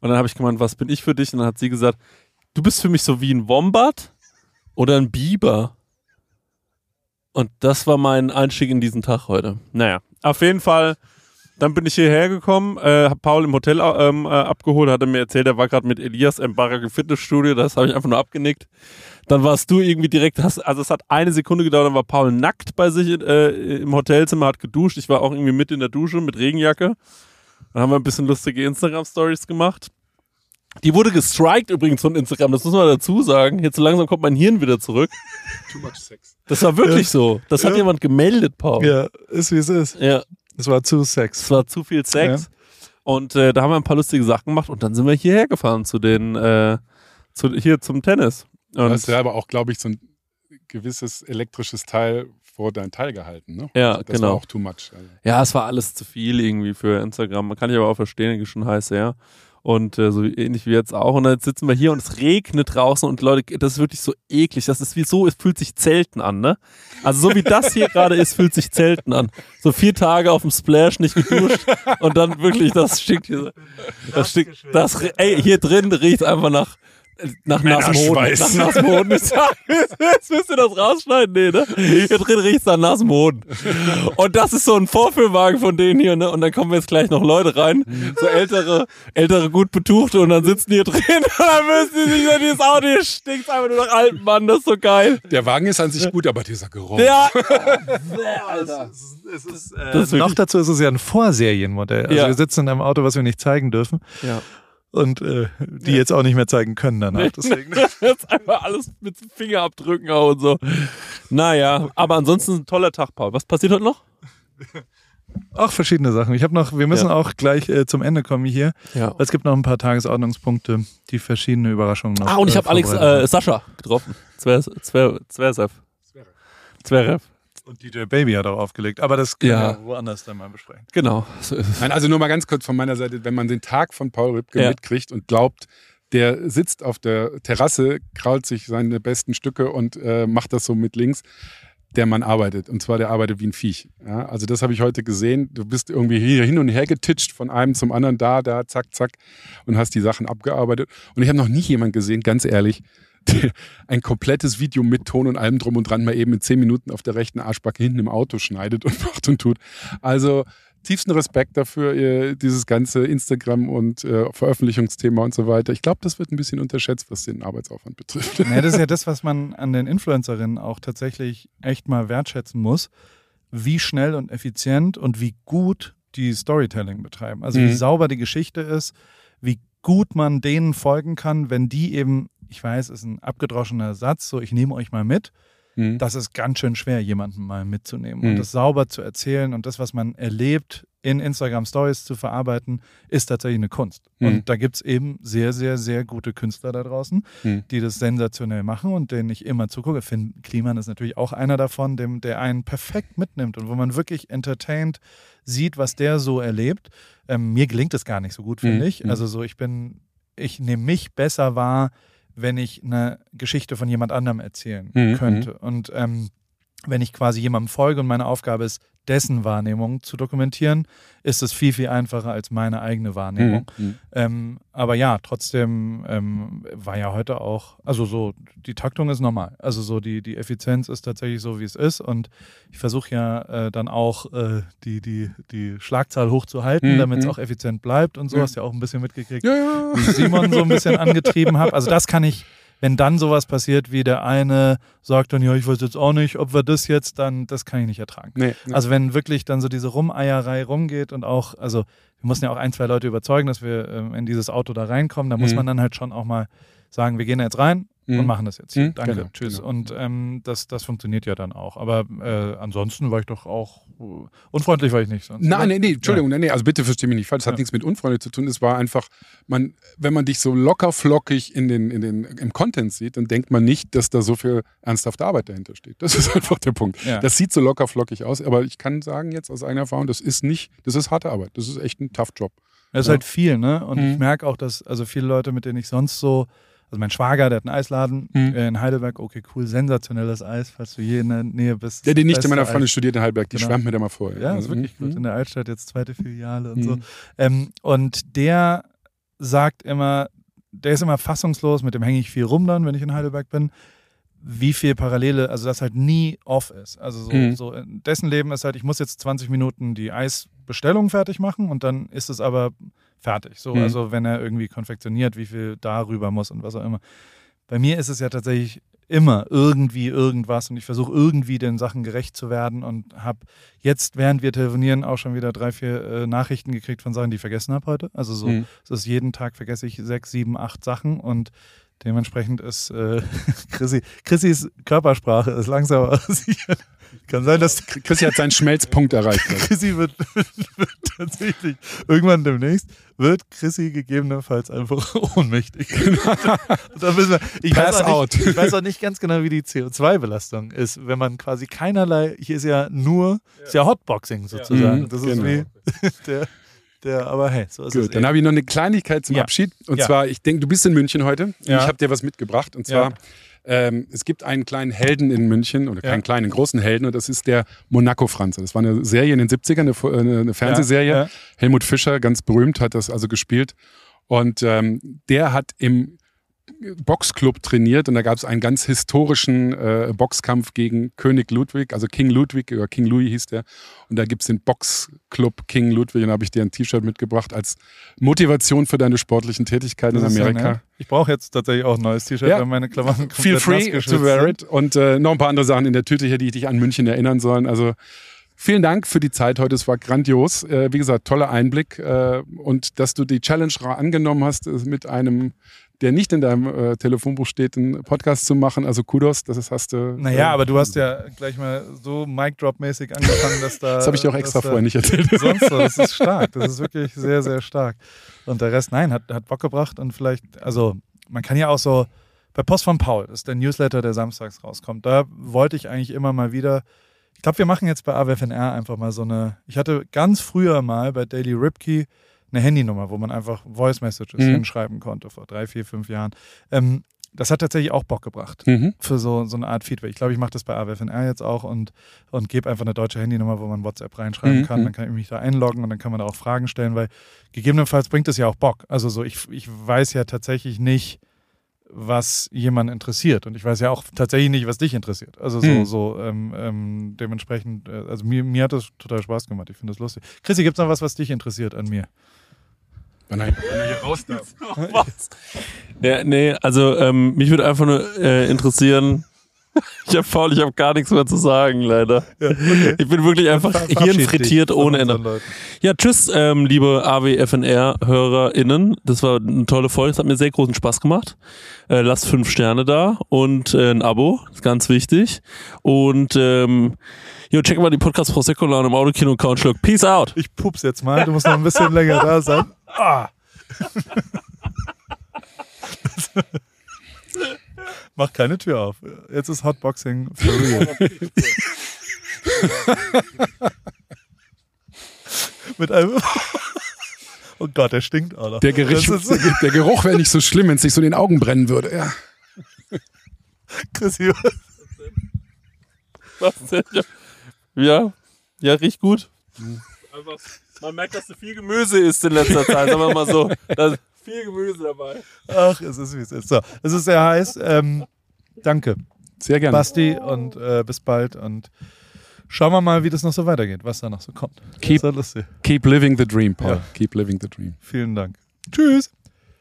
Und dann habe ich gemeint, was bin ich für dich? Und dann hat sie gesagt, du bist für mich so wie ein Wombat oder ein Biber. Und das war mein Einstieg in diesen Tag heute. Naja, auf jeden Fall. Dann bin ich hierher gekommen, äh, hab Paul im Hotel ähm, äh, abgeholt, hatte mir erzählt, er war gerade mit Elias im Barak im Fitnessstudio, das habe ich einfach nur abgenickt. Dann warst du irgendwie direkt, hast, also es hat eine Sekunde gedauert, dann war Paul nackt bei sich äh, im Hotelzimmer, hat geduscht. Ich war auch irgendwie mit in der Dusche mit Regenjacke. Dann haben wir ein bisschen lustige Instagram-Stories gemacht. Die wurde gestrikt übrigens von Instagram, das muss man dazu sagen. Jetzt so langsam kommt mein Hirn wieder zurück. Too much sex. Das war wirklich so. Das hat Ja. jemand gemeldet, Paul. Ja, ist wie es ist. ja. Es war zu Sex. Es war zu viel Sex. Und äh, da haben wir ein paar lustige Sachen gemacht und dann sind wir hierher gefahren zu den, äh, zu, hier zum Tennis. Du Und, hast ja aber auch, glaube ich, so ein gewisses elektrisches Teil vor dein Teil gehalten, ne? Ja, das genau. war auch too much. Also. ja, es war alles zu viel irgendwie für Instagram. Man kann ich aber auch verstehen, ist schon heiß her. Und äh, so ähnlich wie jetzt auch. Und dann sitzen wir hier und es regnet draußen und Leute, das ist wirklich so eklig. Das ist wie so, es fühlt sich Zelten an, ne? Also so wie das hier gerade ist, fühlt sich Zelten an. So vier Tage auf dem Splash nicht geduscht und dann wirklich, das stinkt hier. Das stinkt, das, ey, hier drin riecht einfach nach, nach nassem Hoden. Nach nassem Hoden. [laughs] Jetzt müsst ihr das rausschneiden, nee, ne? Hier drin riecht es nach nassem Hoden. Und das ist so ein Vorführwagen von denen hier, ne? Und dann kommen jetzt gleich noch Leute rein, so ältere, ältere gut betuchte und dann sitzen die hier drin [laughs] und dann müssen die sich in dieses Auto, hier stinkt einfach nur nach alten Mann, das ist so geil. Der Wagen ist an sich gut, aber dieser Geruch. Ja, [laughs] Es ist, äh, Das ist noch wirklich- dazu ist es ja ein Vorserienmodell. Also Ja. wir sitzen in einem Auto, was wir nicht zeigen dürfen ja. Und äh, die jetzt auch nicht mehr zeigen können danach. [laughs] Deswegen. [laughs] Jetzt einfach alles mit Fingerabdrücken auch und so. Naja, aber ansonsten ein toller Tag, Paul. Was passiert heute noch? [laughs] Auch verschiedene Sachen. Ich habe noch, wir müssen Ja. auch gleich äh, zum Ende kommen hier. Ja. Es gibt noch ein paar Tagesordnungspunkte, die verschiedene Überraschungen noch. Ah, und ich äh, habe Alex äh, Sascha getroffen. Zwer, Zwer, Zverev. Zverev. Und DJ Baby hat auch aufgelegt. Aber das können Ja. wir woanders dann mal besprechen. Genau. So ist es. Nein, also nur mal ganz kurz von meiner Seite, wenn man den Tag von Paul Ripke Ja. mitkriegt und glaubt, der sitzt auf der Terrasse, krault sich seine besten Stücke und äh, macht das so mit links. Der Mann arbeitet. Und zwar der arbeitet wie ein Viech. Ja, also das habe ich heute gesehen. Du bist irgendwie hier hin und her getitscht von einem zum anderen, da, da, zack, zack und hast die Sachen abgearbeitet. Und ich habe noch nie jemand gesehen, ganz ehrlich, [laughs] ein komplettes Video mit Ton und allem drum und dran mal eben in zehn Minuten auf der rechten Arschbacke hinten im Auto schneidet und [laughs] macht und tut. Also tiefsten Respekt dafür, dieses ganze Instagram und äh, Veröffentlichungsthema und so weiter. Ich glaube, das wird ein bisschen unterschätzt, was den Arbeitsaufwand betrifft. [laughs] Ja, das ist ja das, was man an den Influencerinnen auch tatsächlich echt mal wertschätzen muss, wie schnell und effizient und wie gut die Storytelling betreiben. Also wie Mhm. sauber die Geschichte ist, wie gut man denen folgen kann, wenn die eben, ich weiß, ist ein abgedroschener Satz, so ich nehme euch mal mit. Mhm. Das ist ganz schön schwer, jemanden mal mitzunehmen Mhm. und das sauber zu erzählen und das, was man erlebt, in Instagram Stories zu verarbeiten, ist tatsächlich eine Kunst. Mhm. Und da gibt es eben sehr, sehr, sehr gute Künstler da draußen, Mhm. die das sensationell machen und denen ich immer zugucke. Finn Kliman ist natürlich auch einer davon, dem, der einen perfekt mitnimmt und wo man wirklich entertained sieht, was der so erlebt. Ähm, mir gelingt es gar nicht so gut, finde Mhm. ich. Mhm. Also so, ich bin, ich nehme mich besser wahr, wenn ich eine Geschichte von jemand anderem erzählen Mhm, könnte. Und ähm, wenn ich quasi jemandem folge und meine Aufgabe ist, dessen Wahrnehmung zu dokumentieren, ist es viel, viel einfacher als meine eigene Wahrnehmung. Mhm. Ähm, aber ja, trotzdem ähm, war ja heute auch, also so, die Taktung ist normal. Also so, die, die Effizienz ist tatsächlich so, wie es ist. Und ich versuche ja äh, dann auch äh, die, die, die Schlagzahl hochzuhalten, Mhm, damit es mhm. auch effizient bleibt und so. Ja. Hast ja auch ein bisschen mitgekriegt, Ja, ja. wie ich Simon so ein bisschen angetrieben habe. Also das kann ich, wenn dann sowas passiert, wie der eine sagt dann, ja, ich weiß jetzt auch nicht, ob wir das jetzt, dann, das kann ich nicht ertragen. Nee, nee. Also wenn wirklich dann so diese Rumeierei rumgeht und auch, also wir mussten ja auch ein, zwei Leute überzeugen, dass wir ähm, in dieses Auto da reinkommen, da muss Mhm. man dann halt schon auch mal sagen, wir gehen da jetzt rein Mhm. und machen das jetzt. Mhm, Danke, genau, tschüss. genau. Und ähm, das, das funktioniert ja dann auch. Aber äh, ansonsten war ich doch auch, äh, unfreundlich war ich nicht sonst. Nein, oder? nee, Entschuldigung, nee, nee, also bitte versteh mich nicht falsch, das hat Ja. nichts mit unfreundlich zu tun. Es war einfach, man, wenn man dich so locker flockig in den, in den, im Content sieht, dann denkt man nicht, dass da so viel ernsthafte Arbeit dahinter steht. Das ist [laughs] einfach der Punkt. Ja. Das sieht so locker flockig aus, aber ich kann sagen jetzt aus eigener Erfahrung, das ist nicht, das ist harte Arbeit. Das ist echt ein tough Job. Das ist Ja. halt viel, ne? Und ich Mhm. merke auch, dass also viele Leute, mit denen ich sonst so, also mein Schwager, der hat einen Eisladen Mhm. in Heidelberg, okay, cool, sensationelles Eis, falls du hier in der Nähe bist. Der, die Nichte Beste meiner. Freundin studiert in Heidelberg, die Genau. schwärmt mir da mal vor. Ja, ist wirklich Mhm. gut. In der Altstadt jetzt zweite Filiale und Mhm. so. Ähm, und der sagt immer, der ist immer fassungslos, mit dem hänge ich viel rum dann, wenn ich in Heidelberg bin, wie viel Parallele, also das halt nie off ist. Also so, Mhm. so in dessen Leben ist halt, ich muss jetzt 20 Minuten die Eisbestellung fertig machen und dann ist es aber fertig. So, Mhm. also wenn er irgendwie konfektioniert, wie viel darüber muss und was auch immer. Bei mir ist es ja tatsächlich immer irgendwie irgendwas und ich versuche irgendwie den Sachen gerecht zu werden und habe jetzt, während wir telefonieren, auch schon wieder drei, vier äh, Nachrichten gekriegt von Sachen, die ich vergessen habe heute. Also so, Mhm. es ist jeden Tag vergesse ich sechs, sieben, acht Sachen und dementsprechend ist äh, [laughs] Chrissy, Chrissys Körpersprache ist langsam aber sicher. [laughs] Kann sein, dass Chrissy hat seinen Schmelzpunkt erreicht. Chrissy wird, [laughs] wird tatsächlich irgendwann demnächst wird Chrissy gegebenenfalls einfach [laughs] ohnmächtig. Dann wir, ich, weiß Pass auch out. nicht, ich weiß auch nicht ganz genau, wie die CO2-Belastung ist, wenn man quasi keinerlei, hier ist ja nur, ist ja Hotboxing sozusagen. Mhm, das ist genau. wie [laughs] der, der, aber hey, so ist es. Gut, dann eben. habe ich noch eine Kleinigkeit zum Ja. Abschied. Und Ja. zwar, ich denke, du bist in München heute. Ja. Ich habe dir was mitgebracht. Und zwar, Ja. Ähm, es gibt einen kleinen Helden in München, oder Ja. keinen kleinen, großen Helden, und das ist der Monaco-Franze. Das war eine Serie in den 70ern, eine, Fu- äh, eine, eine Fernsehserie. Ja, ja. Helmut Fischer, ganz berühmt, hat das also gespielt. Und ähm, der hat im Boxclub trainiert und da gab es einen ganz historischen äh, Boxkampf gegen König Ludwig, also King Ludwig oder King Louis hieß der. Und da gibt es den Boxclub King Ludwig und da habe ich dir ein T-Shirt mitgebracht als Motivation für deine sportlichen Tätigkeiten in ja Amerika. nett. Ich brauche jetzt tatsächlich auch ein neues T-Shirt, Ja. weil meine Klamotten Feel komplett free nass to wear it. Und äh, noch ein paar andere Sachen in der Tüte hier, die dich an München erinnern sollen. Also vielen Dank für die Zeit heute. Es war grandios. Äh, wie gesagt, toller Einblick. Äh, und dass du die Challenge angenommen hast, mit einem, der nicht in deinem äh, Telefonbuch steht, einen Podcast zu machen. Also Kudos, das ist, hast du. Naja, aber du hast ja gleich mal so Mic-Drop-mäßig angefangen, dass da. [laughs] Das habe ich dir auch extra vorher nicht erzählt. [laughs] Sonst so, das ist stark. Das ist wirklich sehr, sehr stark. Und der Rest, nein, hat, hat Bock gebracht und vielleicht, also man kann ja auch so, bei Post von Paul, ist der Newsletter, der samstags rauskommt, da wollte ich eigentlich immer mal wieder, ich glaube, wir machen jetzt bei AWFNR einfach mal so eine, ich hatte ganz früher mal bei Daily Ripkey eine Handynummer, wo man einfach Voice Messages Mhm. hinschreiben konnte vor drei, vier, fünf Jahren. Ähm, das hat tatsächlich auch Bock gebracht Mhm. für so, so eine Art Feedback. Ich glaube, ich mache das bei AWFNR jetzt auch und, und gebe einfach eine deutsche Handynummer, wo man WhatsApp reinschreiben Mhm, kann. mhm. Dann kann ich mich da einloggen und dann kann man da auch Fragen stellen, weil gegebenenfalls bringt es ja auch Bock. Also so, ich, ich weiß ja tatsächlich nicht, was jemand interessiert. Und ich weiß ja auch tatsächlich nicht, was dich interessiert. Also so, Mhm. so ähm, ähm, dementsprechend, äh, also mir, mir hat das total Spaß gemacht. Ich finde das lustig. Chrissy, gibt es noch was, was dich interessiert an mir? Wann er, wann er hier raus darf. Was? [laughs] Ja, nee, also ähm, mich würde einfach nur äh, interessieren. Ich habe faul, ich habe gar nichts mehr zu sagen, leider. Ich bin wirklich einfach hirnfrittiert ohne Ende. Ja, tschüss, ähm, liebe AWFNR-HörerInnen. Das war eine tolle Folge, es hat mir sehr großen Spaß gemacht. Äh, lasst fünf Sterne da und äh, ein Abo, ist ganz wichtig. Und ähm, jo, check mal die Podcast Prosecco Laune im Autokino und Couch Schluck. Peace out! Ich pups jetzt mal, du musst noch ein bisschen länger da sein. [laughs] Ah. [laughs] Mach keine Tür auf. Jetzt ist Hotboxing for real. [laughs] Mit einem. [laughs] Oh Gott, der stinkt noch. Der, Gericht, Das ist, der Geruch wäre nicht so schlimm, wenn es sich so in den Augen brennen würde. Ja. Chrissy, Was denn? Ja, ja, riecht gut. Einfach, man merkt, dass du viel Gemüse isst in letzter Zeit, sagen wir mal so. Da [laughs] ist viel Gemüse dabei. ach, es ist wie es ist. So, es ist sehr heiß. Ähm, danke, Sehr gerne. Basti, und äh, bis bald. Und schauen wir mal, wie das noch so weitergeht, was da noch so kommt. Keep-. Keep living the dream, Paul. Ja. Keep living the dream. Vielen Dank. Tschüss.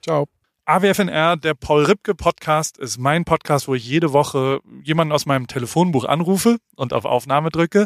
Ciao. AWFNR, der Paul Ripke Podcast, ist mein Podcast, wo ich jede Woche jemanden aus meinem Telefonbuch anrufe und auf Aufnahme drücke.